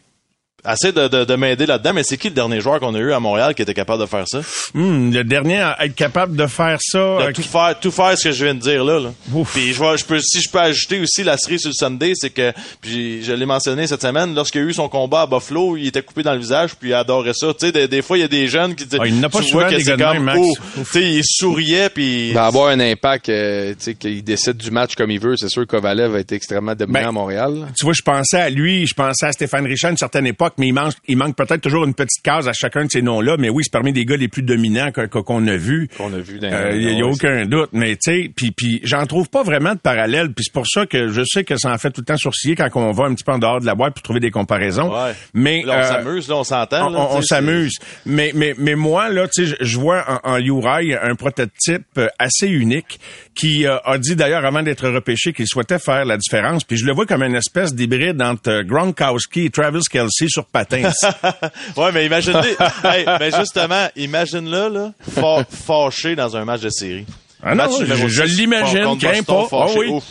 Assez de, de, de m'aider là-dedans, mais c'est qui le dernier joueur qu'on a eu à Montréal qui était capable de faire ça? Hum, le dernier à être capable de faire ça. De euh, tout faire, tout faire ce que je viens de dire là. là. Puis je, vois, je peux, si je peux ajouter aussi la série sur le Sunday, c'est que, puis je l'ai mentionné cette semaine, lorsqu'il a eu son combat à Buffalo, il était coupé dans le visage, puis il adorait ça. Tu sais, des, des fois il y a des jeunes qui disent, Ah, il n'a pas tu souvent vois que des c'est comme, Max. oh, tu sais, il souriait, puis va avoir un impact, euh, tu sais, qu'il décide du match comme il veut. C'est sûr que Kovalev a été extrêmement dominant Ben, à Montréal. tu vois, je pensais à lui, je pensais à Stéphane Richard à une certaine époque, mais il manque, il manque peut-être toujours une petite case à chacun de ces noms-là. Mais oui, c'est parmi des gars les plus dominants qu'on a vus. Qu'on a vu Euh, Il y a, ouais, aucun doute, mais tu sais, puis puis j'en trouve pas vraiment de parallèle, puis c'est pour ça que je sais que ça en fait tout le temps sourciller quand on va un petit peu en dehors de la boîte pour trouver des comparaisons. Ouais. Mais Là, on euh, s'amuse, là, on s'entend. on, s'amuse. Mais, mais, mais moi, là, tu sais, je- je vois en, en Uri un prototype euh, assez unique qui euh, a dit d'ailleurs avant d'être repêché qu'il souhaitait faire la différence. Puis je le vois comme une espèce d'hybride entre euh, Gronkowski et Travis Kelsey sur patins. Ouais, mais imagine hey, mais justement, imagine-le, là, fâché dans un match de série. Ah non, Match je- l'imagine, crains pas. Oui. Ouf.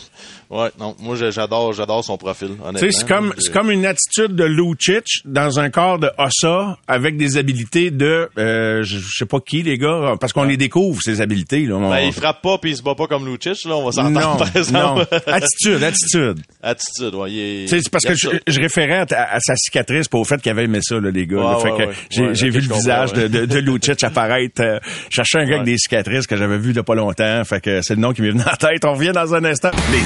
Ouais, non, moi j'adore, j'adore son profil. Tu Honnêtement. sais, c'est comme, c'est comme une attitude de Lucic dans un corps de Ossa avec des habilités de, euh, je, sais pas qui, les gars, parce qu'on les découvre, ces habilités. Là. On- Ben, il frappe pas puis il se bat pas comme Lucic, là, on va non, s'entendre par non. exemple. Attitude, attitude. Attitude, ouais, il est- Tu sais, c'est parce il que je, je référais à, à sa cicatrice pour au fait qu'il avait aimé ça, là, les gars. là. Ouais, fait ouais, que ouais. j'ai, Ouais, j'ai ok, vu le visage ouais. de, de, de Lucic apparaître. euh, je cherchais un gars avec des cicatrices que j'avais vu de pas longtemps. Fait que c'est le nom qui m'est venu en tête. On revient dans un instant. Les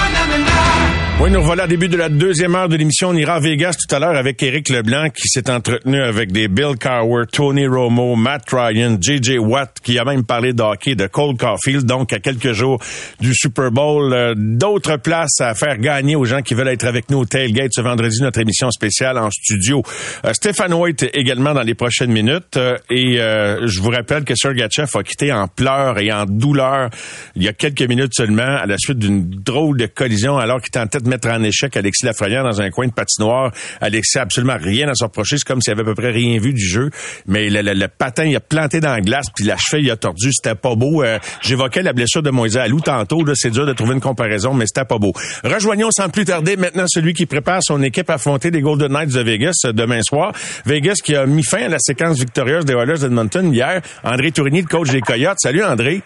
Oui, nous revoilà au début de la deuxième heure de l'émission. On ira à Vegas tout à l'heure avec Éric Leblanc qui s'est entretenu avec des Bill Cowher, Tony Romo, Matt Ryan, J.J. Watt qui a même parlé de hockey de Cole Caulfield. Donc, à quelques jours du Super Bowl, euh, d'autres places à faire gagner aux gens qui veulent être avec nous au Tailgate ce vendredi, notre émission spéciale en studio. Euh, Stéphane White également dans les prochaines minutes. Euh, et euh, je vous rappelle que Sergachev a quitté en pleurs et en douleur il y a quelques minutes seulement à la suite d'une drôle de collision alors qu'il tentait de fait mettre en échec Alexis Lafrenière dans un coin de patinoire. Alexis a absolument rien à se reprocher. C'est comme s'il avait à peu près rien vu du jeu. Mais le, le- le patin, il a planté dans la glace, puis la cheville, il a tordu. C'était pas beau. Euh, J'évoquais la blessure de Moïse Alou tantôt. Là, c'est dur de trouver une comparaison, mais c'était pas beau. Rejoignons sans plus tarder maintenant celui qui prépare son équipe à affronter les Golden Knights de Vegas euh, demain soir. Vegas qui a mis fin à la séquence victorieuse des Oilers d'Edmonton hier. André Tourigny, le coach des Coyotes. Salut André.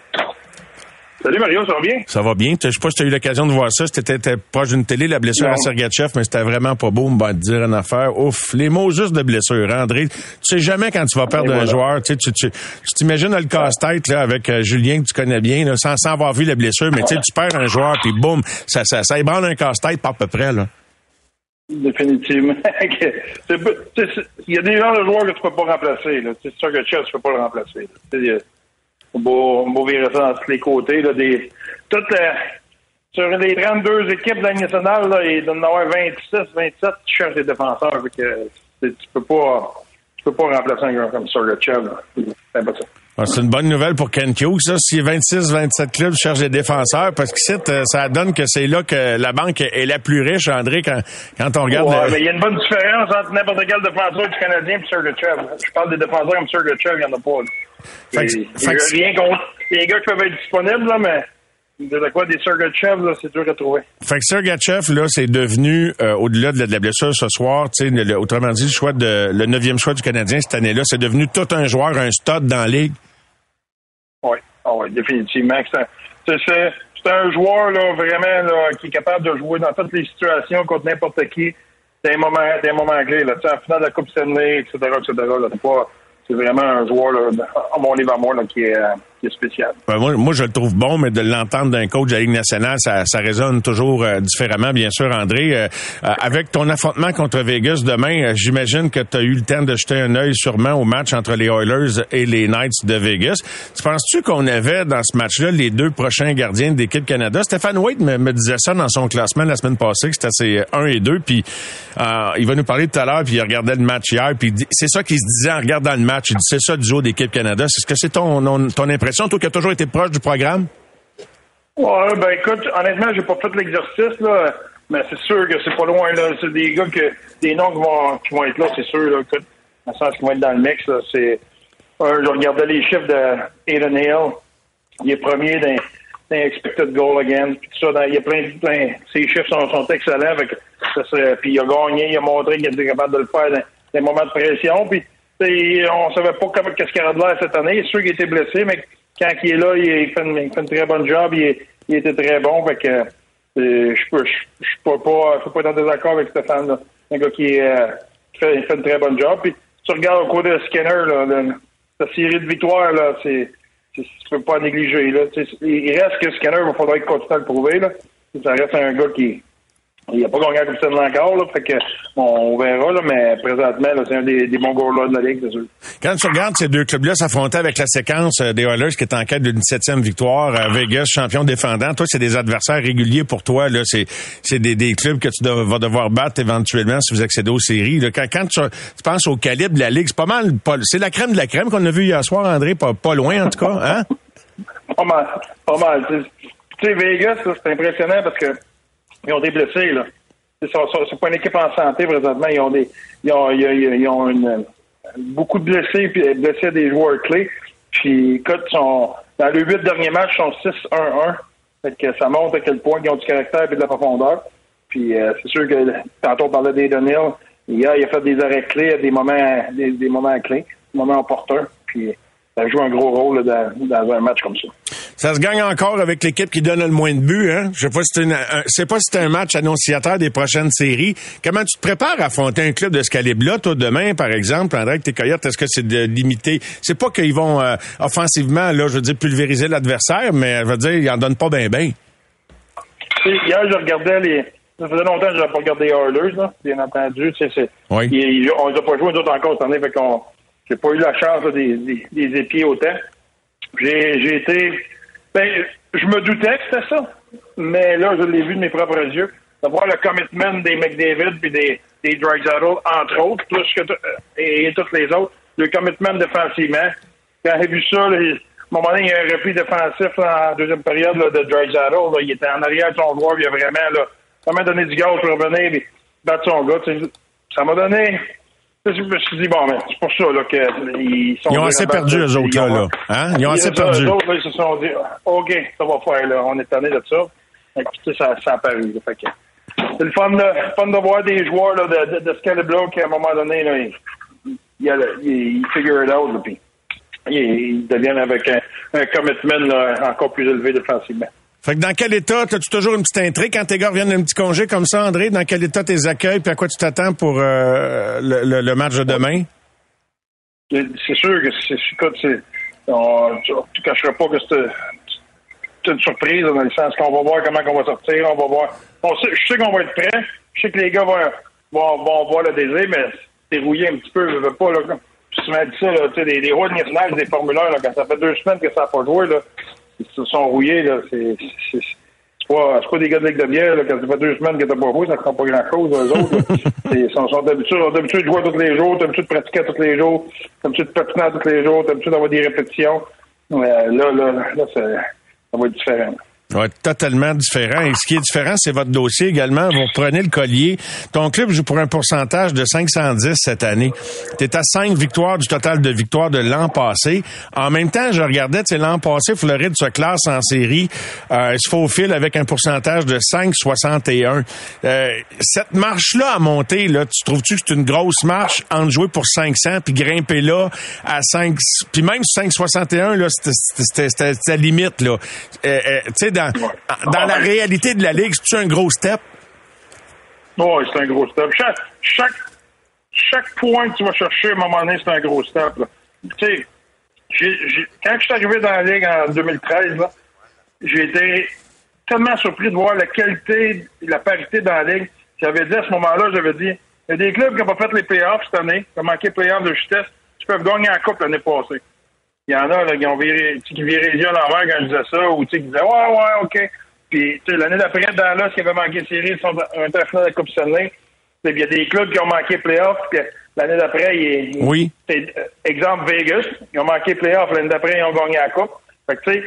Salut Mario, ça va bien? Ça va bien. Je sais pas si tu as eu l'occasion de voir ça. C'était proche d'une télé, la blessure Non. à Sergachev, mais c'était vraiment pas beau, on va te dire une affaire. Ouf, les mots juste de blessure, hein, André. Tu sais jamais quand tu vas perdre un joueur. Tu t'imagines le casse-tête là, avec euh, Julien que tu connais bien, là, sans, sans avoir vu la blessure, mais tu perds un joueur, puis boum, ça, ça, ça ébranle un casse-tête pas à peu près. Là. Définitivement. Il y a des gens de joueurs que tu peux pas remplacer. C'est sûr que Chess, tu peux pas le remplacer. On va, on virer ça dans tous les côtés. Là, des, toutes, sur les 32 équipes de la nationale, il doit en avoir 26, 27 qui cherchent des défenseurs. Que, tu peux pas peux pas remplacer un gars comme Sergachev. là. C'est impossible. Ah, C'est une bonne nouvelle pour Ken Hughes, ça. Si 26-27 clubs cherchent des défenseurs, parce que ça donne que c'est là que la banque est la plus riche, André, quand, quand on regarde... Ouais, le- mais il y a une bonne différence entre n'importe quel défenseur du Canadien et Sergachev. Je parle des défenseurs comme Sergachev, il n'y en a pas. Fait que- Et- fait que- il y a rien contre les gars qui peuvent être disponibles, là, mais de quoi des Sergachev, là, c'est dur à trouver. Fait que Sergachev, là, c'est devenu, euh, au-delà de la, de la blessure ce soir, tu sais, autrement dit, le choix de, le neuvième choix du Canadien cette année-là, c'est devenu tout un joueur, un stud dans la ligue. Oui, ah définitivement. C'est un, joueur là, vraiment qui est capable de jouer dans toutes les situations contre n'importe qui. C'est un moment, c'est un moment clé. Là. En finale de la Coupe Stanley, etc., etc. C'est, vraiment un joueur, à mon livre à moi, qui, est, euh, qui est spécial. Ben, moi, moi, je le trouve bon, mais de l'entendre d'un coach de la Ligue nationale, ça, ça résonne toujours euh, différemment, bien sûr, André. Euh, euh, avec ton affrontement contre Vegas demain, euh, j'imagine que tu as eu le temps de jeter un œil sûrement au match entre les Oilers et les Knights de Vegas. Tu penses-tu qu'on avait dans ce match-là les deux prochains gardiens de l'équipe Canada? Stéphane Waite me, me disait ça dans son classement la semaine passée, que c'était ses 1 et 2, puis euh, il va nous parler tout à l'heure, puis il regardait le match hier, puis c'est ça qu'il se disait en regardant le match. Il dit, c'est ça du jour d'équipe Canada. C'est ce que c'est ton, ton, ton impression, toi qui as toujours été proche du programme? Ouais, ben écoute, honnêtement, j'ai pas fait l'exercice, là, mais c'est sûr que c'est pas loin, là. C'est des gars que, des noms qui vont, qui vont être là, c'est sûr, là. Écoute, dans sens vont être dans le mix. C'est, je regardais les chiffres de Hill. Il est premier dans, dans expected goal against, puis ça. dans- il y a plein, plein, ses chiffres sont, excellents, puis il a gagné, il a montré qu'il était capable de le faire dans des moments de pression, puis, on savait pas comment, qu'est-ce qu'il avait de l'air cette année. C'est sûr qu'il était blessé, mais quand il est là, il fait une, très bonne job, il, était très bon, fait que, euh, je peux, je, peux pas, pas être en désaccord avec Stéphane. Un gars qui, euh, fait, fait une très bonne job, puis tu regardes au côté de Skinner, là, sa série de victoires, là, c'est, tu peux pas négliger, il reste que Skinner, il va falloir qu'il continue à le prouver, là. Ça reste un gars qui, il n'a pas gagné la Coupe Stanley encore, là, fait que on, on verra, là, mais présentement, là, c'est un des, des bons goalers de la Ligue, c'est sûr. Quand tu regardes ces deux clubs-là s'affronter avec la séquence euh, des Oilers qui est en quête d'une septième victoire, euh, Vegas, champion défendant, toi, c'est des adversaires réguliers pour toi. Là, c'est c'est des, des clubs que tu vas devoir battre éventuellement si vous accédez aux séries. Là. Quand, quand tu, tu penses au calibre de la Ligue, c'est pas mal. C'est la crème de la crème qu'on a vu hier soir, André, pas, pas loin en tout cas. Hein? Pas mal, pas mal. Tu sais, Tu sais, Vegas, là, c'est impressionnant parce que ils ont des blessés, là. C'est pas une équipe en santé présentement. Ils ont des, ils ont, beaucoup de blessés, puis blessés des joueurs clés. Puis, écoute, sont, dans les huit derniers matchs, ils sont 6-1-1. Fait que ça montre à quel point ils ont du caractère et de la profondeur. Puis, euh, c'est sûr que tantôt on parlait des Hill. Hier, il a fait des arrêts clés à des moments, des, moments clés, des moments opportuns. Puis, ça joue un gros rôle dans un match comme ça. Ça se gagne encore avec l'équipe qui donne le moins de buts. Hein? Je sais pas si c'est un, pas si c'est un match annonciateur des prochaines séries. Comment tu te prépares à affronter un club de ce calibre-là, toi, demain, par exemple, André, avec tes Coyotes, est-ce que c'est de limiter? C'est pas qu'ils vont euh, offensivement, là, je veux dire, pulvériser l'adversaire, mais je veux dire, ils en donnent pas bien, bien. Hier, je regardais les. Ça faisait longtemps que je n'avais pas regardé les Oilers, là, bien entendu. Sais, c'est- Oui. ils- on les a pas joués, nous autres, encore cette année, fait qu'on. J'ai pas eu la chance là, des, des, des épiers autant. J'ai j'ai été. Ben, je me doutais que c'était ça. Mais là, je l'ai vu de mes propres yeux. De voir le commitment des McDavid puis des, des Drysdale, entre autres, plus que euh, et, et tous les autres. Le commitment défensivement. Quand j'ai vu ça, à un moment donné, il y a un repli défensif là, en deuxième période là, de là. Il était en arrière de son joueur, il a vraiment là, vraiment donné du gaz pour revenir et battre son gars. Ça m'a donné. Je me suis dit, bon, mais c'est pour ça là, qu'ils sont. Ils ont assez perdu, eux autres, là, là. Hein? Ils ont assez perdu. Eux autres, là, ils se sont dit, OK, ça va faire, là. On est tanné de ça. Et puis, tu sais, ça, ça a paru. là. Fait que c'est le fun de, fun de voir des joueurs là, de, de, de ce calibre-là qui, à un moment donné, là, ils, ils, ils, ils figure it out, là, puis ils, ils deviennent avec un, un commitment là, encore plus élevé défensivement. Fait que dans quel état, as-tu toujours une petite intrigue quand tes gars reviennent d'un petit congé comme ça, André? Dans quel état tes accueils, puis à quoi tu t'attends pour euh, le, match de demain? C'est sûr que c'est tu tu cacheras pas que c'est une surprise dans le sens qu'on va voir comment on va sortir, on va voir. Je sais qu'on va être prêt. Je sais que les gars vont, vont, vont voir le désir, mais c'est rouillé un petit peu. Je veux pas là. souvent dit ça, là, tu des, des rois de nationales, des formulaires, là, quand ça fait deux semaines que ça n'a pas joué, là, ils se sont rouillés, là. C'est pas, pas des gars de ligue de bière, là, quand ça fait deux semaines que t'as pas joué, ça ne fera pas grand-chose, eux autres. là. Ils sont, sont d'habitude, sont d'habitude de jouer tous les jours, d'habitude de pratiquer tous les jours, d'habitude de patiner tous les jours, d'habitude d'avoir des répétitions. Mais euh, là, là, là, ça, ça va être différent. Ouais, totalement différent. Et ce qui est différent, c'est votre dossier également. Vous reprenez le collier. Ton club joue pour un pourcentage de 510 cette année. Tu à 5 victoires du total de victoires de l'an passé. En même temps, je regardais, sais, l'an passé, Floride se classe en série, euh, se faufile avec un pourcentage de 5,61. Euh, cette marche-là à monter, là, tu trouves-tu que c'est une grosse marche entre jouer pour 500 puis grimper là à 5, puis même 5,61, là, c'était- la limite, là. Euh, euh, dans, la réalité de la Ligue, c'est-tu un gros step? Oui, c'est un gros step. Chaque, point que tu vas chercher, à un moment donné, c'est un gros step. Tu sais, quand je suis arrivé dans la Ligue en 2013, là, j'ai été tellement surpris de voir la qualité la parité dans la Ligue. J'avais dit à ce moment-là, j'avais dit, il y a des clubs qui n'ont pas fait les playoffs cette année, qui ont manqué les playoffs de justesse, qui peuvent gagner en coupe l'année passée. Il y en a là, qui ont viré, qui viraient les yeux à l'envers quand je disais ça, ou tu sais, qui disaient Ouais, ouais, OK. Puis tu sais, l'année d'après, Dallas qui avait manqué de série, ils sont de la Coupe Stanley. Il y a des clubs qui ont manqué playoff, que l'année d'après, il, Oui. c'est, euh, exemple Vegas, ils ont manqué playoff, l'année d'après, ils ont gagné la Coupe. Fait que tu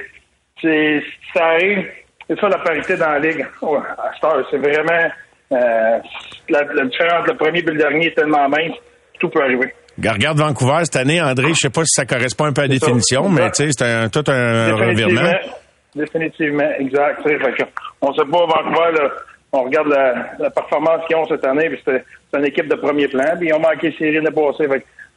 sais, ça arrive, c'est ça la parité dans la Ligue. Ouais, heure, c'est vraiment euh, la, la différence, le premier et le dernier est tellement mince, tout peut arriver. Regarde Vancouver cette année, André, je sais pas si ça correspond un peu à la ça. définition, mais c'est un, tout un revirement. Définitivement, définitivement, exact. on sait pas, Vancouver, là, on regarde la, la performance qu'ils ont cette année, puis c'est une équipe de premier plan, puis ils ont manqué série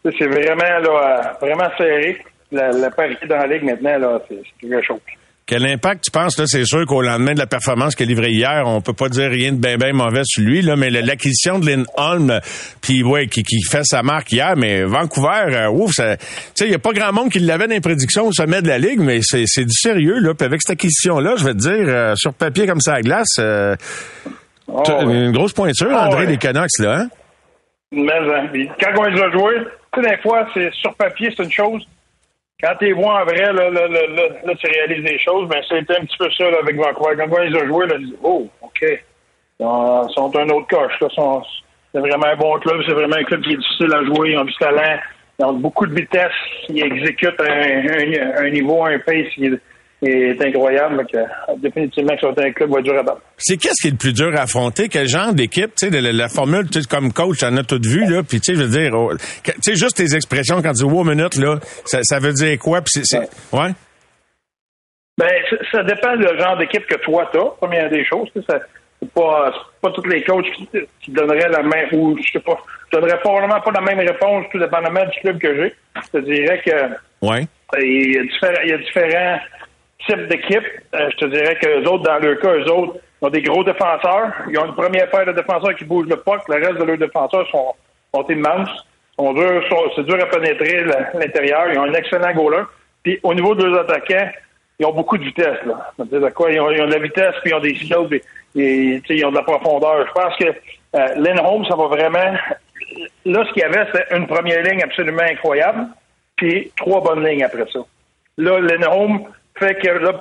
tu sais, c'est vraiment, là, euh, vraiment serré. La, la parité dans la ligue maintenant, là, c'est quelque chose. Quel impact tu penses, là, c'est sûr qu'au lendemain de la performance qu'il a livrée hier, on peut pas dire rien de bien bien mauvais sur lui, là, mais l'acquisition de Lindholm, puis ouais, qui, qui fait sa marque hier, mais Vancouver, euh, ouf, ça, tu sais, il y a pas grand monde qui l'avait dans les prédictions au sommet de la Ligue, mais c'est, c'est du sérieux, là, puis avec cette acquisition-là, je vais te dire, euh, sur papier comme ça à glace, euh, Oh, ouais. une grosse pointure, Ah, André, ouais. des Canucks, là, hein? Mais, hein, quand on les a joués, tu sais, des fois, c'est sur papier, c'est une chose. Quand tu les vois en vrai, là, là, là, là, tu réalises des choses. Ben, c'était un petit peu ça avec Vancouver. Quand on les a joués, là, je dis, oh, OK. Ils sont, sont un autre coche. Sont, c'est vraiment un bon club. C'est vraiment un club qui est difficile à jouer. Ils ont du talent. Ils ont beaucoup de vitesse. Ils exécutent un, un, un niveau, un pace est incroyable. Euh, définitivement, ça va être un club va être dur à battre. C'est qu'est-ce qui est le plus dur à affronter? Quel genre d'équipe? Tu sais, la, la formule, tu sais, comme coach, t'en as tout vu, là. Puis, tu sais, je veux dire, oh, que- tu sais, juste tes expressions quand tu dis, wow, minute, là, ça, ça veut dire quoi? Puis, c'est, ouais. Ben, ça, dépend du genre d'équipe que toi t'as, première des choses. Ça, c'est pas, pas tous les coachs qui, qui donneraient la même, ou je sais pas, je donnerais probablement pas la même réponse, tout dépendamment du club que j'ai. Je te dirais que Ouais. il y a différents, il y a différents types d'équipes. Euh, je te dirais que les autres, dans leur cas, eux autres, ont des gros défenseurs. Ils ont une première paire de défenseurs qui bougent le puck. Le reste de leurs défenseurs sont, sont immenses. Sont c'est dur à pénétrer l'intérieur. Ils ont un excellent goaler. Puis au niveau de leurs attaquants, ils ont beaucoup de vitesse. Là. Ils, ont, ils ont de la vitesse, puis ils ont des skills, puis, ils ont de la profondeur. Je pense que euh, Lindholm, ça va vraiment... Là, ce qu'il y avait, c'était une première ligne absolument incroyable, puis trois bonnes lignes après ça. Là, Lindholm fait que là,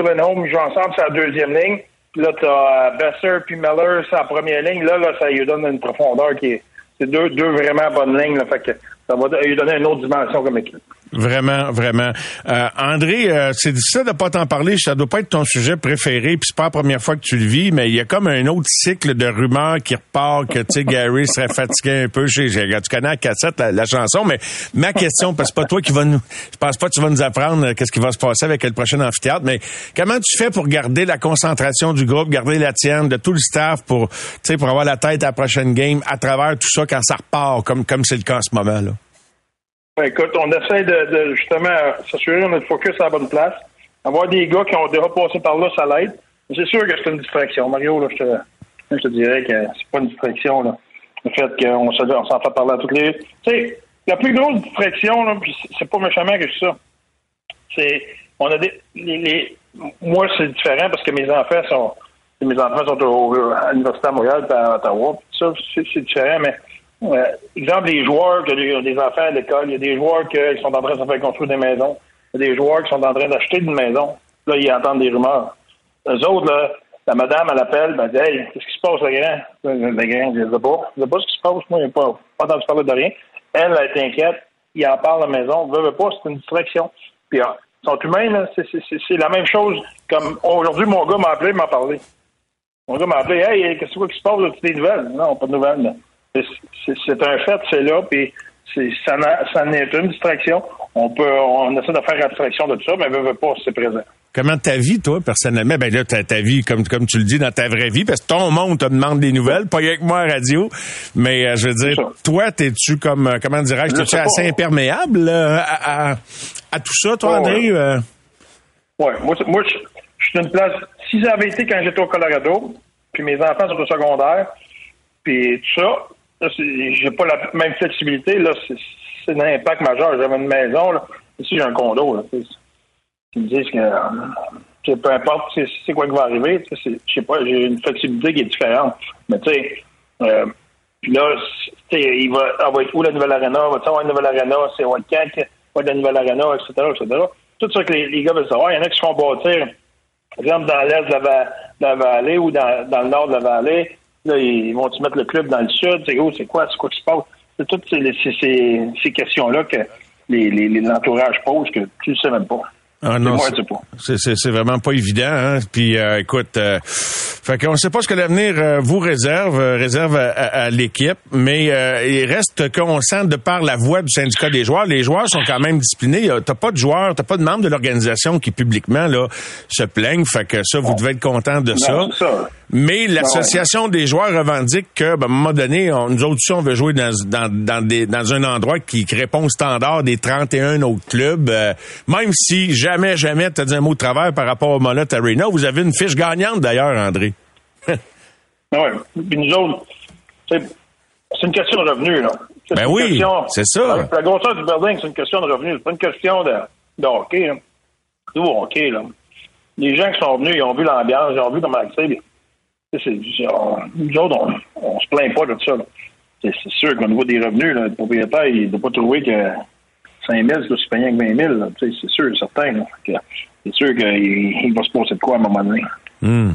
Lindholm ils jouent ensemble, c'est deuxième ligne. Puis là, t'as euh, Besser puis Miller, c'est la première ligne. Là, là, ça lui donne une profondeur qui est. C'est deux, deux vraiment bonnes lignes. Là, fait que ça va lui donner une autre dimension comme équipe. Vraiment, vraiment. Euh, André, euh, c'est difficile de pas t'en parler. Ça doit pas être ton sujet préféré, puis c'est pas la première fois que tu le vis, mais il y a comme un autre cycle de rumeurs qui repart que tu sais Gary serait fatigué un peu. Chez, tu connais la cassette, la, chanson, mais ma question, parce que c'est pas toi qui va nous, je pense pas que tu vas nous apprendre euh, qu'est-ce qui va se passer avec le prochain amphithéâtre, mais comment tu fais pour garder la concentration du groupe, garder la tienne, de tout le staff pour, tu sais, pour avoir la tête à la prochaine game à travers tout ça quand ça repart, comme comme c'est le cas en ce moment là? Ben, écoute, on essaie de, justement s'assurer qu'on a focus à la bonne place. Avoir des gars qui ont déjà passé par là, ça l'aide. C'est sûr que c'est une distraction. Mario, là, je, te, je te dirais que c'est pas une distraction. Là. Le fait qu'on s'en fait parler à toutes les. Tu sais, la plus grosse distraction, là, puis c'est pas méchamment que ça. C'est. On a des. Les, moi, c'est différent parce que mes enfants sont. Mes enfants sont au, à l'Université de Montréal à Ottawa. Ça, c'est différent, mais euh, exemple, les joueurs qui ont des enfants à l'école, il y a des joueurs qui sont en train de se faire construire des maisons. Il y a des joueurs qui sont en train d'acheter une maison. Là, ils entendent des rumeurs. Eux autres, là, la madame, elle appelle, ben, dit, hey, qu'est-ce qui se passe, le grand? Le grand, je ne sais pas. Je sais pas ce qui se passe. Moi, il n'a pas, pas entendu parler de rien. Elle, elle est inquiète. Il en parle à la maison. Veut, veut pas, c'est une distraction. Puis, ah, ils sont humains, C'est la même chose. Comme aujourd'hui, mon gars m'a appelé, m'a parlé. Mon gars m'a appelé, hey, qu'est-ce qui se passe? As-tu des nouvelles? Non, pas de nouvelles. C'est un fait, c'est là, puis ça, ça n'est une distraction. On peut, on essaie de faire abstraction de tout ça, mais ne veut pas, c'est présent. Comment ta vie, toi, personnellement? Ben là, ta, ta vie, comme, comme tu le dis, dans ta vraie vie, parce que ton monde te demande des nouvelles, pas avec moi à radio. Mais euh, je veux dire, toi, t'es-tu comme, euh, comment dirais-je, t'es-tu assez imperméable à, à, tout ça, toi, André? Euh? Oui, moi, moi je, je suis une place. Si j'avais été quand j'étais au Colorado, puis mes enfants sont au secondaire, puis tout ça, j'ai pas la même flexibilité. Là, c'est un impact majeur. J'avais une maison. Là. Ici, j'ai un condo. Là. Ils me disent que peu importe c'est quoi qui va arriver, je sais pas, j'ai une flexibilité qui est différente. Mais tu sais, euh, là, il va, ah, va être où la nouvelle arena? Va avoir une nouvelle arena? C'est va être? Va être la nouvelle arena, etc., etc. Tout ça que les, gars veulent savoir. Il y en a qui se font bâtir, par exemple, dans l'est de, de la, vallée ou dans, dans le nord de la vallée. Là, ils vont-tu mettre le club dans le sud? C'est gros, c'est quoi? C'est quoi qui se passe? C'est toutes ces, ces, ces questions-là que l'entourage pose que tu ne sais même pas. Ah non, c'est vraiment pas évident. Hein? Puis euh, écoute, euh, fait qu'on sait pas ce que l'avenir euh, vous réserve, euh, réserve à, l'équipe, mais il reste qu'on sent de par la voix du syndicat des joueurs, les joueurs sont quand même disciplinés. T'as pas de joueurs, t'as pas de membres de l'organisation qui publiquement là se plaignent. Fait que ça, vous devez être content de ça. Mais l'association des joueurs revendique que, ben, à un moment donné, nous autres aussi, on veut jouer dans, dans, dans, des, dans un endroit qui, répond au standard des 31 autres clubs. même si jamais, jamais, tu as dit un mot de travers par rapport au Mollet Arena, vous avez une fiche gagnante d'ailleurs, André. Ah oui. Puis nous autres, c'est une question de revenus, là. Ben oui, c'est ça. La, grosseur du building, c'est une question de revenus. C'est pas une question de, de hockey, là. Nous, hockey, là. Les gens qui sont venus, ils ont vu l'ambiance, ils ont vu comment c'est. Nous autres, on, se plaint pas de ça. C'est sûr qu'au niveau des revenus, le propriétaire, il doit pas trouver que 5 000, c'est aussi payé que 20 000. C'est sûr, certain. C'est sûr qu'il va se passer de quoi à un moment donné. Hmm.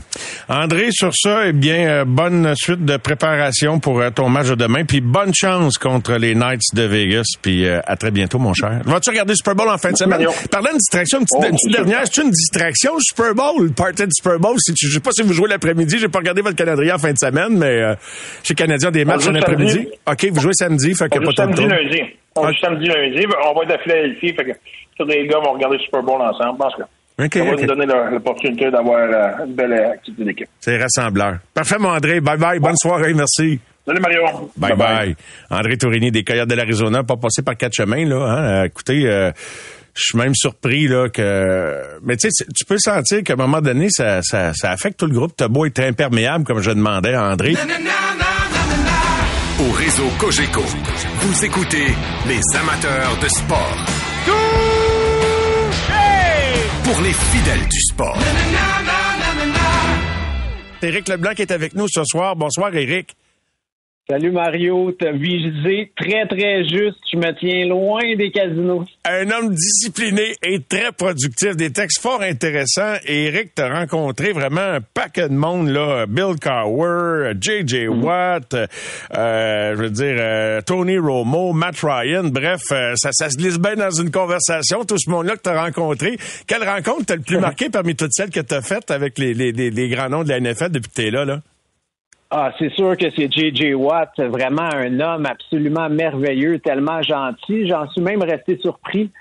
André, sur ça, eh bien, euh, bonne suite de préparation pour euh, ton match de demain, puis bonne chance contre les Knights de Vegas, puis euh, à très bientôt, mon cher. Vas-tu regarder Super Bowl en fin de semaine? Parlant de distraction, une petite, oh, dernière, c'est une distraction, Super Bowl, le party du Super Bowl. Si tu, je sais pas si vous jouez l'après-midi, j'ai pas regardé votre calendrier en fin de semaine, mais chez Canadien des matchs en après-midi. OK, vous jouez samedi, fait que pas samedi, lundi. On joue samedi, lundi, on va être à Philadelphie, fait que tous les gars vont regarder Super Bowl ensemble, je pense que. Okay, ça va nous donner l'opportunité d'avoir euh, une belle activité d'équipe. C'est rassembleur. Parfait, mon André. Bye bye. Bonne soirée. Merci. Salut Mario. Bye bye. André Tourini des Coyotes de l'Arizona, pas passé par quatre chemins là. Hein? Euh, écoutez, euh, je suis même surpris là que. Mais tu sais, tu peux sentir qu'à un moment donné, ça, ça, ça affecte tout le groupe. T'as beau être imperméable, comme je demandais à André. Au réseau Cogeco, vous écoutez les amateurs de sport pour les fidèles du sport. Éric Leblanc est avec nous ce soir. Bonsoir, Éric. Salut Mario, t'as visé très très juste. Je me tiens loin des casinos. Un homme discipliné et très productif, des textes fort intéressants. Et Eric, t'as rencontré vraiment un paquet de monde là. Bill Cower, J.J. Mhm. Watt, euh, je veux dire euh, Tony Romo, Matt Ryan. Bref, euh, ça, ça se glisse bien dans une conversation. Tout ce monde-là que t'as rencontré. Quelle rencontre t'as le plus marqué parmi toutes celles que t'as faites avec les, les, les, les grands noms de la NFL depuis que t'es là là? Ah, c'est sûr que c'est J.J. Watt, vraiment un homme absolument merveilleux, tellement gentil. J'en suis même resté surpris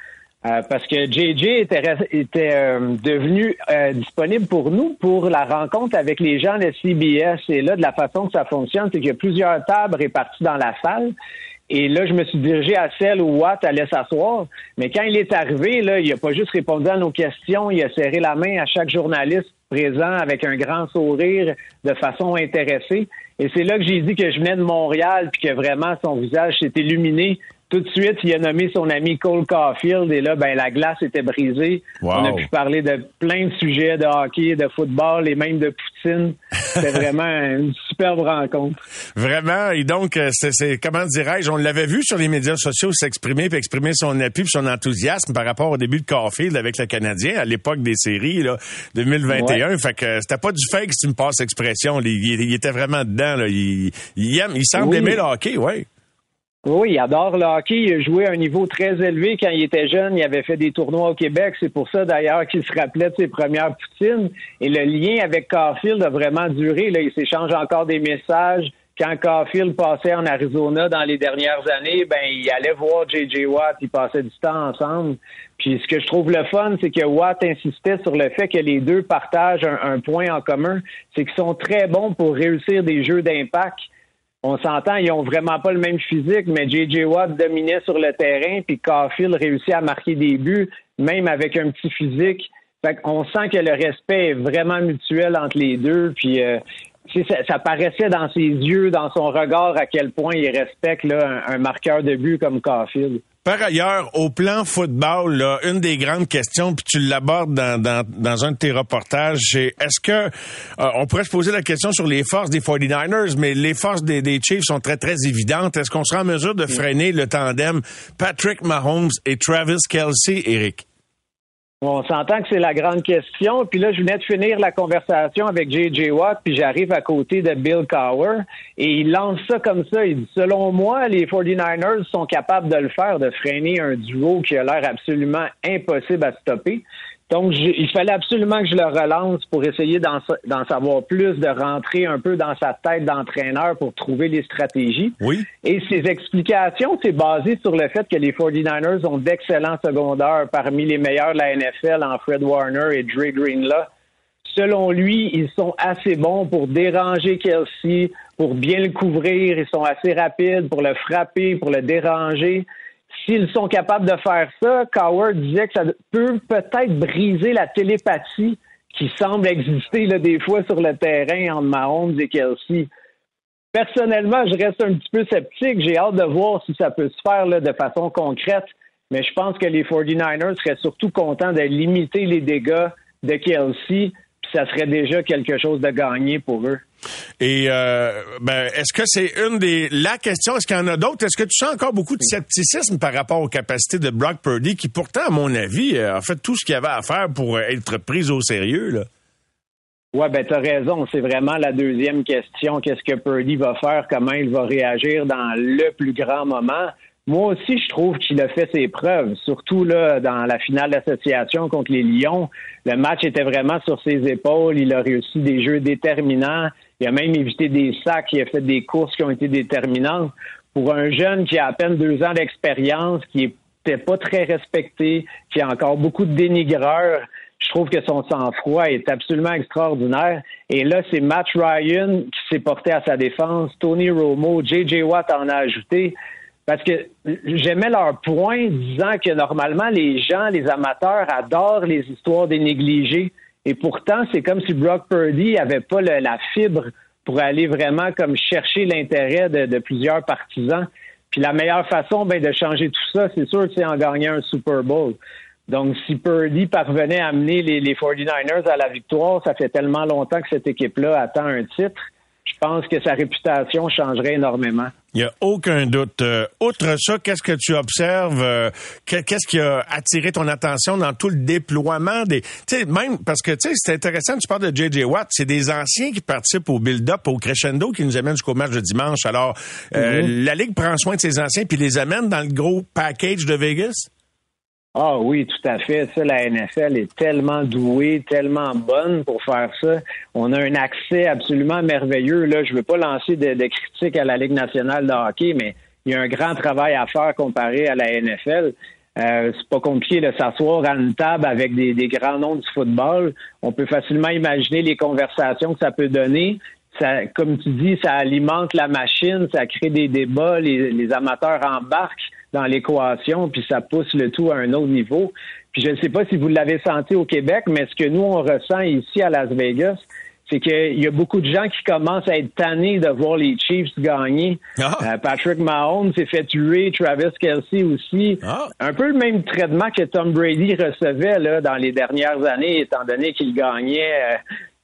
euh, parce que J.J. était, était euh, devenu euh, disponible pour nous pour la rencontre avec les gens de CBS. Et là, de la façon que ça fonctionne, c'est qu'il y a plusieurs tables réparties dans la salle. Et là, je me suis dirigé à celle où Watt allait s'asseoir. Mais quand il est arrivé, là, il a pas juste répondu à nos questions, il a serré la main à chaque journaliste présent avec un grand sourire de façon intéressée. Et c'est là que j'ai dit que je venais Montréal puis que vraiment son visage s'est illuminé. Tout de suite, il a nommé son ami Cole Caulfield et là, ben la glace était brisée. Wow. On a pu parler de plein de sujets de hockey, de football et même de poutine. C'était vraiment une superbe rencontre. Vraiment, et donc, euh, c'est, comment dirais-je, on l'avait vu sur les médias sociaux s'exprimer, puis exprimer son appui, puis son enthousiasme par rapport au début de Caulfield avec le Canadien à l'époque des séries, là, 2021. Fait que euh, c'était pas du fake, si tu me passes l'expression. Il, il- il était vraiment dedans, là. Il, il aime, il semble Oui. aimer le hockey, ouais. Oui, il adore le hockey. Il a joué à un niveau très élevé quand il était jeune. Il avait fait des tournois au Québec. C'est pour ça, d'ailleurs, qu'il se rappelait de ses premières poutines. Et le lien avec Caulfield a vraiment duré. Là, il s'échange encore des messages. Quand Caulfield passait en Arizona dans les dernières années, ben, il allait voir J.J. Watt. Ils passaient du temps ensemble. Puis ce que je trouve le fun, c'est que Watt insistait sur le fait que les deux partagent un, un point en commun. C'est qu'ils sont très bons pour réussir des jeux d'impact on s'entend, ils ont vraiment pas le même physique, mais J.J. Watt dominait sur le terrain, puis Caulfield réussit à marquer des buts, même avec un petit physique. Fait qu'on sent que le respect est vraiment mutuel entre les deux, puis euh, ça, ça paraissait dans ses yeux, dans son regard, à quel point il respecte là, un, un marqueur de but comme Caulfield. Par ailleurs, au plan football, là, une des grandes questions, puis tu l'abordes dans, dans, dans un de tes reportages, c'est est-ce que euh, on pourrait se poser la question sur les forces des 49ers, mais les forces des, des Chiefs sont très très évidentes. Est-ce qu'on sera en mesure de freiner le tandem Patrick Mahomes et Travis Kelsey, Eric? On s'entend que c'est la grande question. Puis là, je venais de finir la conversation avec J.J. Watt, puis j'arrive à côté de Bill Cower, et il lance ça comme ça. Il dit, selon moi, les 49ers sont capables de le faire, de freiner un duo qui a l'air absolument impossible à stopper. Donc, il fallait absolument que je le relance pour essayer d'en sa- d'en savoir plus, de rentrer un peu dans sa tête d'entraîneur pour trouver les stratégies. Oui. Et ces explications, c'est basé sur le fait que les 49ers ont d'excellents secondaires parmi les meilleurs de la NFL en Fred Warner et Dre Greenlaw. Selon lui, ils sont assez bons pour déranger Kelsey, pour bien le couvrir. Ils sont assez rapides pour le frapper, pour le déranger. S'ils sont capables de faire ça, Coward disait que ça peut peut-être briser la télépathie qui semble exister là, des fois sur le terrain entre Mahomes et Kelsey. Personnellement, je reste un petit peu sceptique. J'ai hâte de voir si ça peut se faire de façon concrète. Mais je pense que les 49ers seraient surtout contents de limiter les dégâts de Kelsey. Ça serait déjà quelque chose de gagné pour eux. Et euh, ben, est-ce que c'est une des la question Est-ce qu'il y en a d'autres? Est-ce que tu sens encore beaucoup de scepticisme par rapport aux capacités de Brock Purdy, qui pourtant, à mon avis, euh, a fait tout ce qu'il avait à faire pour euh, être pris au sérieux là? Ouais, ben t'as raison. C'est vraiment la deuxième question. Qu'est-ce que Purdy va faire? Comment il va réagir dans le plus grand moment? Moi aussi, je trouve qu'il a fait ses preuves, surtout là dans la finale d'association contre les Lions. Le match était vraiment sur ses épaules. Il a réussi des jeux déterminants. Il a même évité des sacs. Il a fait des courses qui ont été déterminantes. Pour un jeune qui a à peine deux ans d'expérience, qui n'était pas très respecté, qui a encore beaucoup de dénigreurs, je trouve que son sang-froid est absolument extraordinaire. Et là, c'est Matt Ryan qui s'est porté à sa défense, Tony Romo, J.J. Watt en a ajouté. Parce que j'aimais leur point disant que normalement, les gens, les amateurs adorent les histoires des négligés. Et pourtant, c'est comme si Brock Purdy avait pas la fibre pour aller vraiment comme chercher l'intérêt de, de plusieurs partisans. Puis la meilleure façon ben, de changer tout ça, c'est sûr, c'est en gagnant un Super Bowl. Donc, si Purdy parvenait à amener les, les 49ers à la victoire, ça fait tellement longtemps que cette équipe-là attend un titre. Je pense que sa réputation changerait énormément. Il n'y a aucun doute. Euh, outre ça, qu'est-ce que tu observes? euh, que- qu'est-ce qui a attiré ton attention dans tout le déploiement des... Tu sais, même parce que, tu sais, c'est intéressant, tu parles de J.J. Watt, c'est des anciens qui participent au build-up, au crescendo qui nous amènent jusqu'au match de dimanche. Alors, euh, la Ligue prend soin de ses anciens puis les amène dans le gros package de Vegas? Ah oui, tout à fait. Ça, la NFL est tellement douée, tellement bonne pour faire ça. On a un accès absolument merveilleux. Là, je veux pas lancer de, critiques à la Ligue nationale de hockey, mais il y a un grand travail à faire comparé à la NFL. Euh, c'est pas compliqué de s'asseoir à une table avec des, grands noms du football. On peut facilement imaginer les conversations que ça peut donner. Comme tu dis, ça alimente la machine, ça crée des débats, les amateurs embarquent dans l'équation, puis ça pousse le tout à un autre niveau. Puis je ne sais pas si vous l'avez senti au Québec, mais ce que nous, on ressent ici à Las Vegas, c'est qu'il y a beaucoup de gens qui commencent à être tannés de voir les Chiefs gagner. Ah. Euh, Patrick Mahomes s'est fait tuer, Travis Kelsey aussi. Ah. Un peu le même traitement que Tom Brady recevait là, dans les dernières années, étant donné qu'il gagnait euh,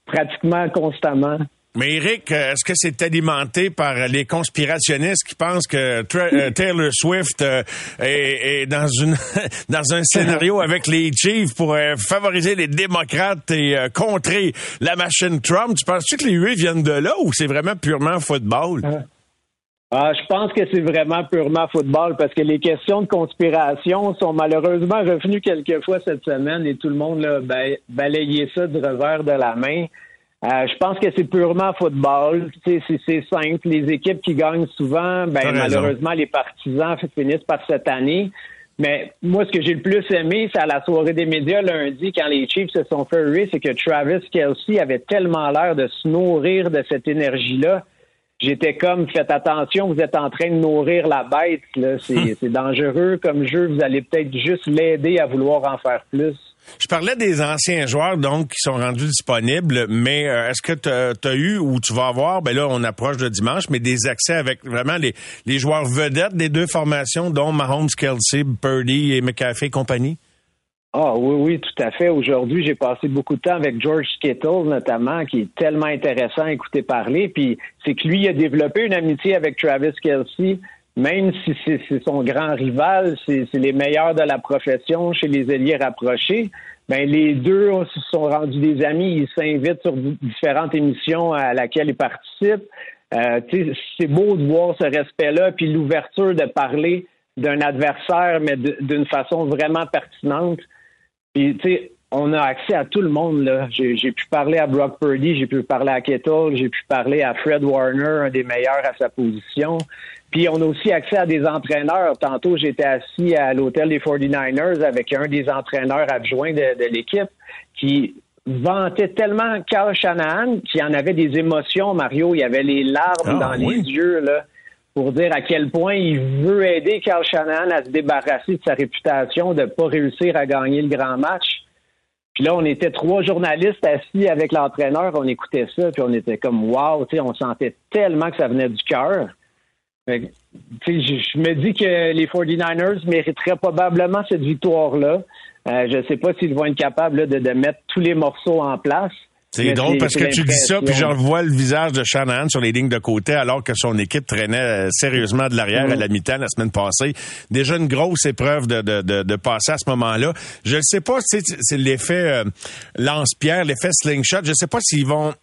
pratiquement constamment. Mais Eric, euh, est-ce que c'est alimenté par les conspirationnistes qui pensent que Tra- euh, Taylor Swift euh, est, est dans une dans un scénario avec les Chiefs pour favoriser les démocrates et contrer la machine Trump? Tu penses-tu que les huit viennent de là ou c'est vraiment purement football? Ah, je pense que c'est vraiment purement football parce que les questions de conspiration sont malheureusement revenues quelquefois cette semaine et tout le monde a balayé ça du revers de la main. Euh, je pense que c'est purement football. C'est c'est simple. Les équipes qui gagnent souvent, ben, malheureusement, les partisans finissent par cette année. Mais moi, ce que j'ai le plus aimé, c'est à la soirée des médias lundi, quand les Chiefs se sont fait c'est que Travis Kelsey avait tellement l'air de se nourrir de cette énergie-là. J'étais comme, faites attention, vous êtes en train de nourrir la bête. là. C'est c'est dangereux comme jeu. Vous allez peut-être juste l'aider à vouloir en faire plus. Je parlais des anciens joueurs donc qui sont rendus disponibles, mais euh, est-ce que tu as eu ou tu vas avoir, ben là on approche de dimanche, mais des accès avec vraiment les, les joueurs vedettes des deux formations, dont Mahomes, Kelsey, Purdy et McAfee et compagnie? Ah oui, oui, tout à fait. Aujourd'hui, j'ai passé beaucoup de temps avec George Kittle, notamment, qui est tellement intéressant à écouter parler. Puis c'est que lui a développé une amitié avec Travis Kelsey, même si c'est son grand rival, c'est les meilleurs de la profession chez les ailiers rapprochés. Ben les deux se sont rendus des amis. Ils s'invitent sur di- différentes émissions à laquelle ils participent. Euh, c'est beau de voir ce respect-là, puis l'ouverture de parler d'un adversaire, mais d'une façon vraiment pertinente. Puis, tu sais, on a accès à tout le monde, là. J'ai j'ai pu parler à Brock Purdy, j'ai pu parler à Kittle, j'ai pu parler à Fred Warner, un des meilleurs à sa position. Puis, on a aussi accès à des entraîneurs. Tantôt, j'étais assis à l'hôtel des 49ers avec un des entraîneurs adjoints de, de l'équipe qui vantait tellement Carl Shanahan qu'il en avait des émotions, Mario. Il y avait les larmes Ah, dans oui. les yeux, là pour dire à quel point il veut aider Carl Shanahan à se débarrasser de sa réputation de ne pas réussir à gagner le grand match. Puis là, on était trois journalistes assis avec l'entraîneur, on écoutait ça, puis on était comme wow, tu sais, on sentait tellement que ça venait du cœur. Je me dis que les 49ers mériteraient probablement cette victoire-là. Euh, je ne sais pas s'ils vont être capables de mettre tous les morceaux en place. C'est drôle parce que tu dis ça, puis l'impression. j'en vois le visage de Shanahan sur les lignes de côté, alors que son équipe traînait euh, sérieusement de l'arrière Mm. à la mi-temps la semaine passée. Déjà une grosse épreuve de, de, de, de passer à ce moment-là. Je ne sais pas si c'est- c'est l'effet euh, lance-pierre, l'effet slingshot. Je ne sais pas s'ils vont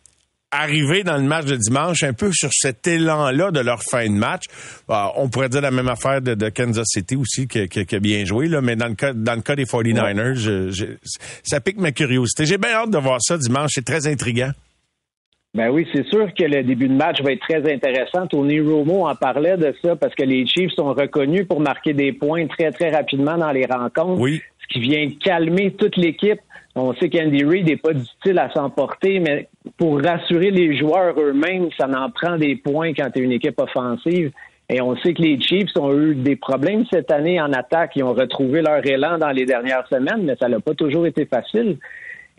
arriver dans le match de dimanche un peu sur cet élan-là de leur fin de match. Ah, on pourrait dire la même affaire de, de Kansas City aussi, qui, qui- qui a bien joué, là, mais dans le cas, dans le cas des 49ers, je- je- ça pique ma curiosité. J'ai bien hâte de voir ça dimanche. C'est très intriguant. Ben oui, c'est sûr que le début de match va être très intéressant. Tony Romo en parlait de ça parce que les Chiefs sont reconnus pour marquer des points très, très rapidement dans les rencontres. Oui. Ce qui vient calmer toute l'équipe. On sait qu'Andy Reid n'est pas difficile à s'emporter, mais pour rassurer les joueurs eux-mêmes, ça en prend des points quand tu une équipe offensive. Et on sait que les Chiefs ont eu des problèmes cette année en attaque. Ils ont retrouvé leur élan dans les dernières semaines, mais ça n'a pas toujours été facile.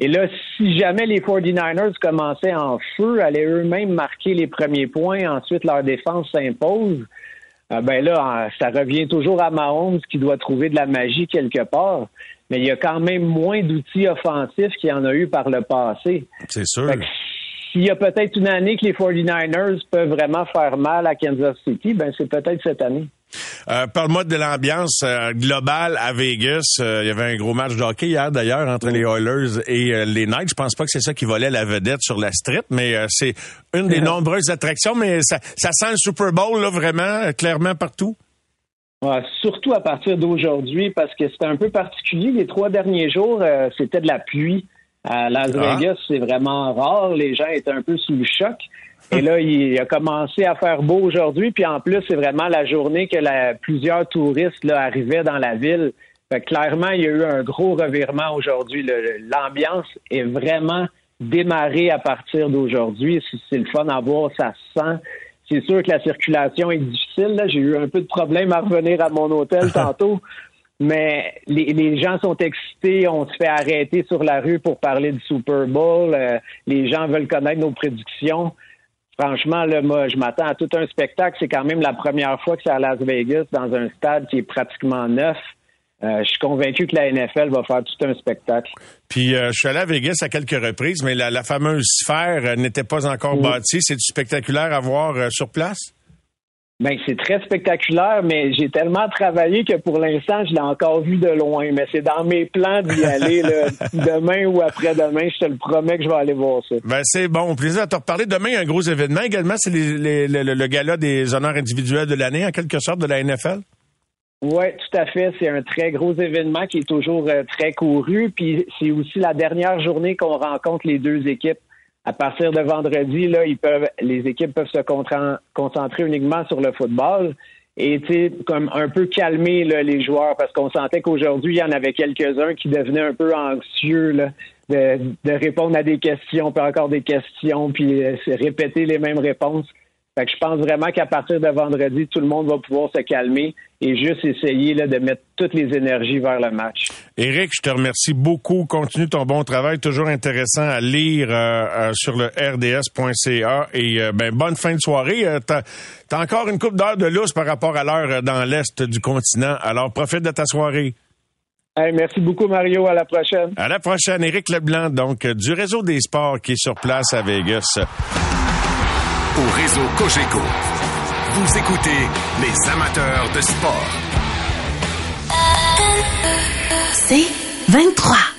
Et là, si jamais les 49ers commençaient en feu, allaient eux-mêmes marquer les premiers points, ensuite leur défense s'impose, euh, ben là, euh, ça revient toujours à Mahomes qui doit trouver de la magie quelque part. Mais il y a quand même moins d'outils offensifs qu'il y en a eu par le passé. C'est sûr. S'il y a peut-être une année que les 49ers peuvent vraiment faire mal à Kansas City, ben c'est peut-être cette année. Euh, Parle-moi de l'ambiance euh, globale à Vegas. Euh, il y avait un gros match de hockey hier, d'ailleurs, entre les Oilers et les Knights. Je pense pas que c'est ça qui volait la vedette sur la street, mais c'est une des nombreuses attractions. Mais ça, ça sent le Super Bowl, là, vraiment, clairement partout. Ouais, surtout à partir d'aujourd'hui, parce que c'était un peu particulier. Les trois derniers jours, c'était de la pluie. À Las ah. Vegas, c'est vraiment rare. Les gens étaient un peu sous le choc. Et là, il a commencé à faire beau aujourd'hui. Puis en plus, c'est vraiment la journée que la, plusieurs touristes là, arrivaient dans la ville. Fait clairement, il y a eu un gros revirement aujourd'hui. L'ambiance est vraiment démarrée à partir d'aujourd'hui. C'est le fun à voir, ça se sent. C'est sûr que la circulation est difficile. J'ai eu un peu de problème à revenir à mon hôtel tantôt. Mais les, gens sont excités, on se fait arrêter sur la rue pour parler du Super Bowl. Euh, les gens veulent connaître nos prédictions. Franchement, là, moi, je m'attends à tout un spectacle. C'est quand même la première fois que c'est à Las Vegas, dans un stade qui est pratiquement neuf. Euh, je suis convaincu que la NFL va faire tout un spectacle. Puis euh, je suis allé à Vegas à quelques reprises, mais la, fameuse sphère euh, n'était pas encore bâtie. C'est spectaculaire à voir sur place? Ben, c'est très spectaculaire, mais j'ai tellement travaillé que pour l'instant, je l'ai encore vu de loin. Mais c'est dans mes plans d'y aller demain ou après-demain. Je te le promets que je vais aller voir ça. Ben, c'est bon. Plaisir à te reparler. Demain, il y a un gros événement également. C'est le gala des honneurs individuels de l'année, en quelque sorte, de la NFL. Oui, tout à fait. C'est un très gros événement qui est toujours euh, très couru. Puis c'est aussi la dernière journée qu'on rencontre les deux équipes à partir de vendredi, là, ils peuvent, les équipes peuvent se concentrer uniquement sur le football et comme un peu calmer les joueurs parce qu'on sentait qu'aujourd'hui, il y en avait quelques-uns qui devenaient un peu anxieux de, de, répondre à des questions, puis encore des questions, puis euh, répéter les mêmes réponses. Fait que je pense vraiment qu'à partir de vendredi, tout le monde va pouvoir se calmer et juste essayer là, de mettre toutes les énergies vers le match. Éric, je te remercie beaucoup. Continue ton bon travail. Toujours intéressant à lire euh, euh, sur le rds.ca. Et euh, ben, bonne fin de soirée. t'as as encore une coupe d'heure de lousse par rapport à l'heure dans l'Est du continent. Alors, profite de ta soirée. merci beaucoup, Mario. À la prochaine. À la prochaine. Éric Leblanc, donc, du réseau des sports qui est sur place à Vegas au réseau Cogeco. Vous écoutez les amateurs de sport. C'est 23.